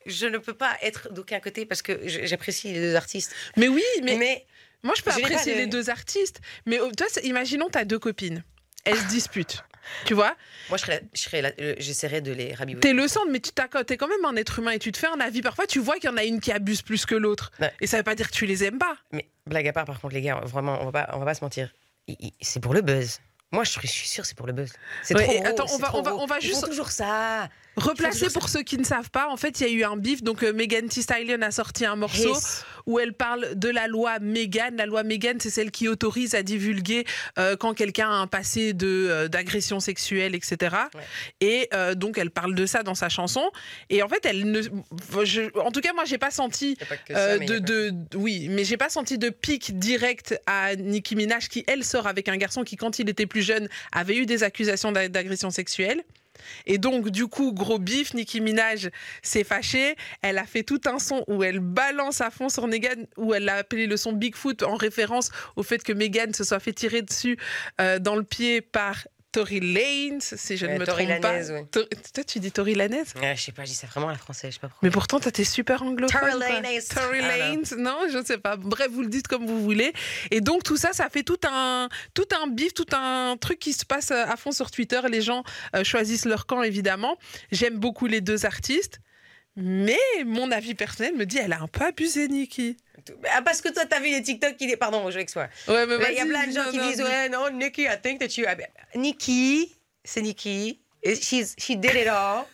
E: je ne peux pas être d'aucun côté parce que j'apprécie les deux artistes.
B: Mais oui, mais,
E: Mais,
B: moi, je peux
E: je
B: apprécier
E: de-
B: les deux artistes. Mais oh, toi, imaginons, t'as deux copines. Elles se disputent. <laughs> Tu vois?
E: Moi, je euh, j'essaierais de les rabibouiller.
B: T'es le centre, mais tu t'es quand même un être humain et tu te fais un avis. Parfois, tu vois qu'il y en a une qui abuse plus que l'autre.
E: Ouais.
B: Et ça veut pas dire que tu les aimes pas.
E: Mais blague à part, par contre, les gars, vraiment, on va pas, on va pas se mentir. C'est pour le buzz. Moi, je suis, sûre, c'est pour le buzz. C'est
B: Ouais,
E: trop gros,
B: attends, on va- on va- on va juste-
E: toujours ça.
B: Replacer pour ceux qui ne savent pas, en fait, il y a eu un bif. Donc, euh, Megan Thee Stallion a sorti un morceau
E: Yes.
B: où elle parle de la loi Megan. La loi Megan, c'est celle qui autorise à divulguer euh, quand quelqu'un a un passé de euh, d'agression sexuelle, etc.
E: Ouais.
B: Et donc, elle parle de ça dans sa chanson. Et en fait, elle ne. je- en tout cas, moi, j'ai pas senti.
E: Pas ça,
B: de, de- oui, mais j'ai pas senti de pic direct à Nicki Minaj qui elle sort avec un garçon qui quand il était plus jeune avait eu des accusations d'a- d'agression sexuelle. Et donc, du coup, gros bif, Nicki Minaj s'est fâchée. Elle a fait tout un son où elle balance à fond sur Megan, où elle l'a appelé le son Bigfoot en référence au fait que Megan se soit fait tirer dessus euh, dans le pied par Tory Lanez, si je ne me
E: Tory
B: trompe pas.
E: Lanez, ouais.
B: Tor- Toi, tu dis Tory Lanez?
E: Ouais, je sais pas, je dis ça vraiment à la française, je sais pas pourquoi.
B: mais pourtant, toi, t'es super anglophone.
E: Tory
B: quoi.
E: Lanez.
B: Tory
E: Ah, non.
B: Lanez, non, je ne sais pas. Bref, vous le dites comme vous voulez. Et donc, tout ça, ça fait tout un, tout un bif, tout un truc qui se passe à fond sur Twitter. Les gens euh, choisissent leur camp, évidemment. J'aime beaucoup les deux artistes. Mais mon avis personnel me dit elle a un peu abusé, Nikki.
E: Ah, parce que toi, t'as vu les TikTok qui. Pardon, je l'exploite.
B: Ouais, mais
E: Il y a plein de gens
B: non,
E: qui
B: non,
E: disent
B: dis.
E: Ouais, non, Nikki, I think that you. Nikki, c'est Nikki. She's, she did it all.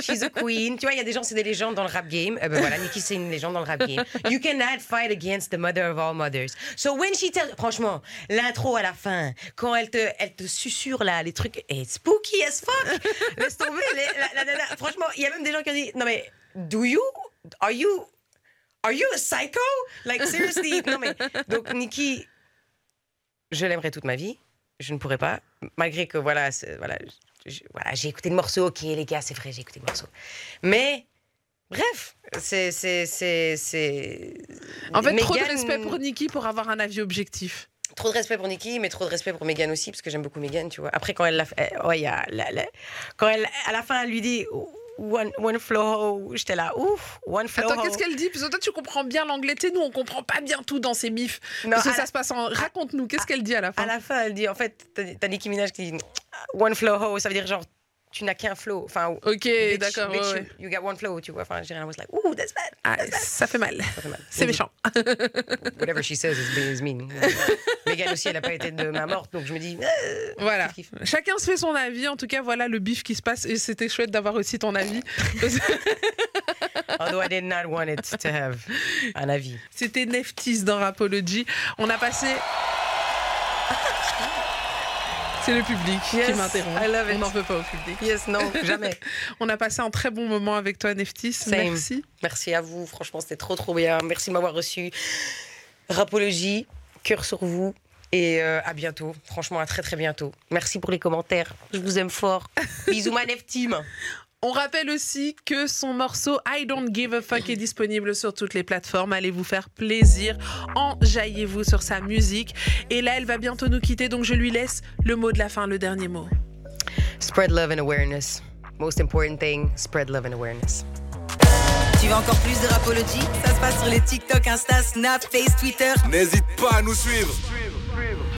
E: She's a queen. Tu vois, il y a des gens, c'est des légendes dans le rap game. Eh ben voilà, Nikki, c'est une légende dans le rap game. You cannot fight against the mother of all mothers. So when she tells. Franchement, l'intro à la fin, quand elle te, elle te susurre là, les trucs, it's spooky as fuck. Laisse tomber. les- la-. Franchement, il y a même des gens qui ont dit Non, mais, do you. Are you. Are you a psycho? Like, seriously? <laughs> Non, mais. Donc, Nikki, je l'aimerais toute ma vie. Je ne pourrais pas. Malgré que, voilà, voilà, je- voilà j'ai écouté le morceau. Ok, les gars, c'est vrai, j'ai écouté le morceau. Mais, bref, c'est. c'est, c'est, c'est...
B: En fait, trop de
E: Meghan-
B: respect pour Nikki pour avoir un avis objectif.
E: Trop de respect pour Nikki, mais trop de respect pour Megan aussi, parce que j'aime beaucoup Megan, tu vois. Après, quand elle l'a fait. euh, Ouais, il y a. la- la- quand elle, à la fin, elle lui dit. One, one flow, j'étais là, ouf, one flow.
B: Attends, qu'est-ce qu'elle dit? Parce que toi, tu comprends bien l'anglais. Tu nous, on comprend pas bien tout dans ces bifs.
E: Non,
B: Parce que ça
E: la-
B: se passe en. Raconte-nous, qu'est-ce qu'elle dit à la fin?
E: À la fin, elle dit, en fait, t'as Nicki Minaj qui dit one flow ça veut dire genre, tu n'as qu'un flow. Enfin,
B: Ok, d'accord.
E: you-
B: ouais.
E: You, got one flow, tu vois. Enfin, j'ai rien, I was like, ooh, that's bad.
B: Ah, ça fait mal.
E: Ça fait mal.
B: C'est méchant. <laughs>
E: Whatever she says is, is mean. <laughs> Megan aussi, elle n'a pas été de ma morte, donc je me dis, euh,
B: Voilà.
E: kiff, kiff.
B: Chacun se fait son avis. En tout cas, voilà le bif qui se passe. Et c'était chouette d'avoir aussi ton avis. <laughs>
E: Although I did not want it to have un avis.
B: C'était Neftis dans Rapology. On a passé. C'est le public qui
E: Yes,
B: m'interrompt. On n'en veut pas au public.
E: Yes, non, <laughs> jamais.
B: On a passé un très bon moment avec toi, Neftis.
E: Same.
B: Merci.
E: Merci à vous, franchement, c'était trop, trop bien. Merci de m'avoir reçu. Rapologie, cœur sur vous. Et euh, à bientôt. Franchement, à très, très bientôt. Merci pour les commentaires. Je vous aime fort. <laughs> Bisous, ma Team.
B: On rappelle aussi que son morceau I Don't Give a Fuck est disponible sur toutes les plateformes. Allez vous faire plaisir. Enjaillez-vous sur sa musique. Et là, elle va bientôt nous quitter. Donc, je lui laisse le mot de la fin, le dernier mot.
E: Spread love and awareness. Most important thing, spread love and awareness.
F: Tu veux encore plus de Rapology Ça se passe sur les TikTok, Insta, Snap, Face, Twitter.
A: N'hésite pas à nous suivre.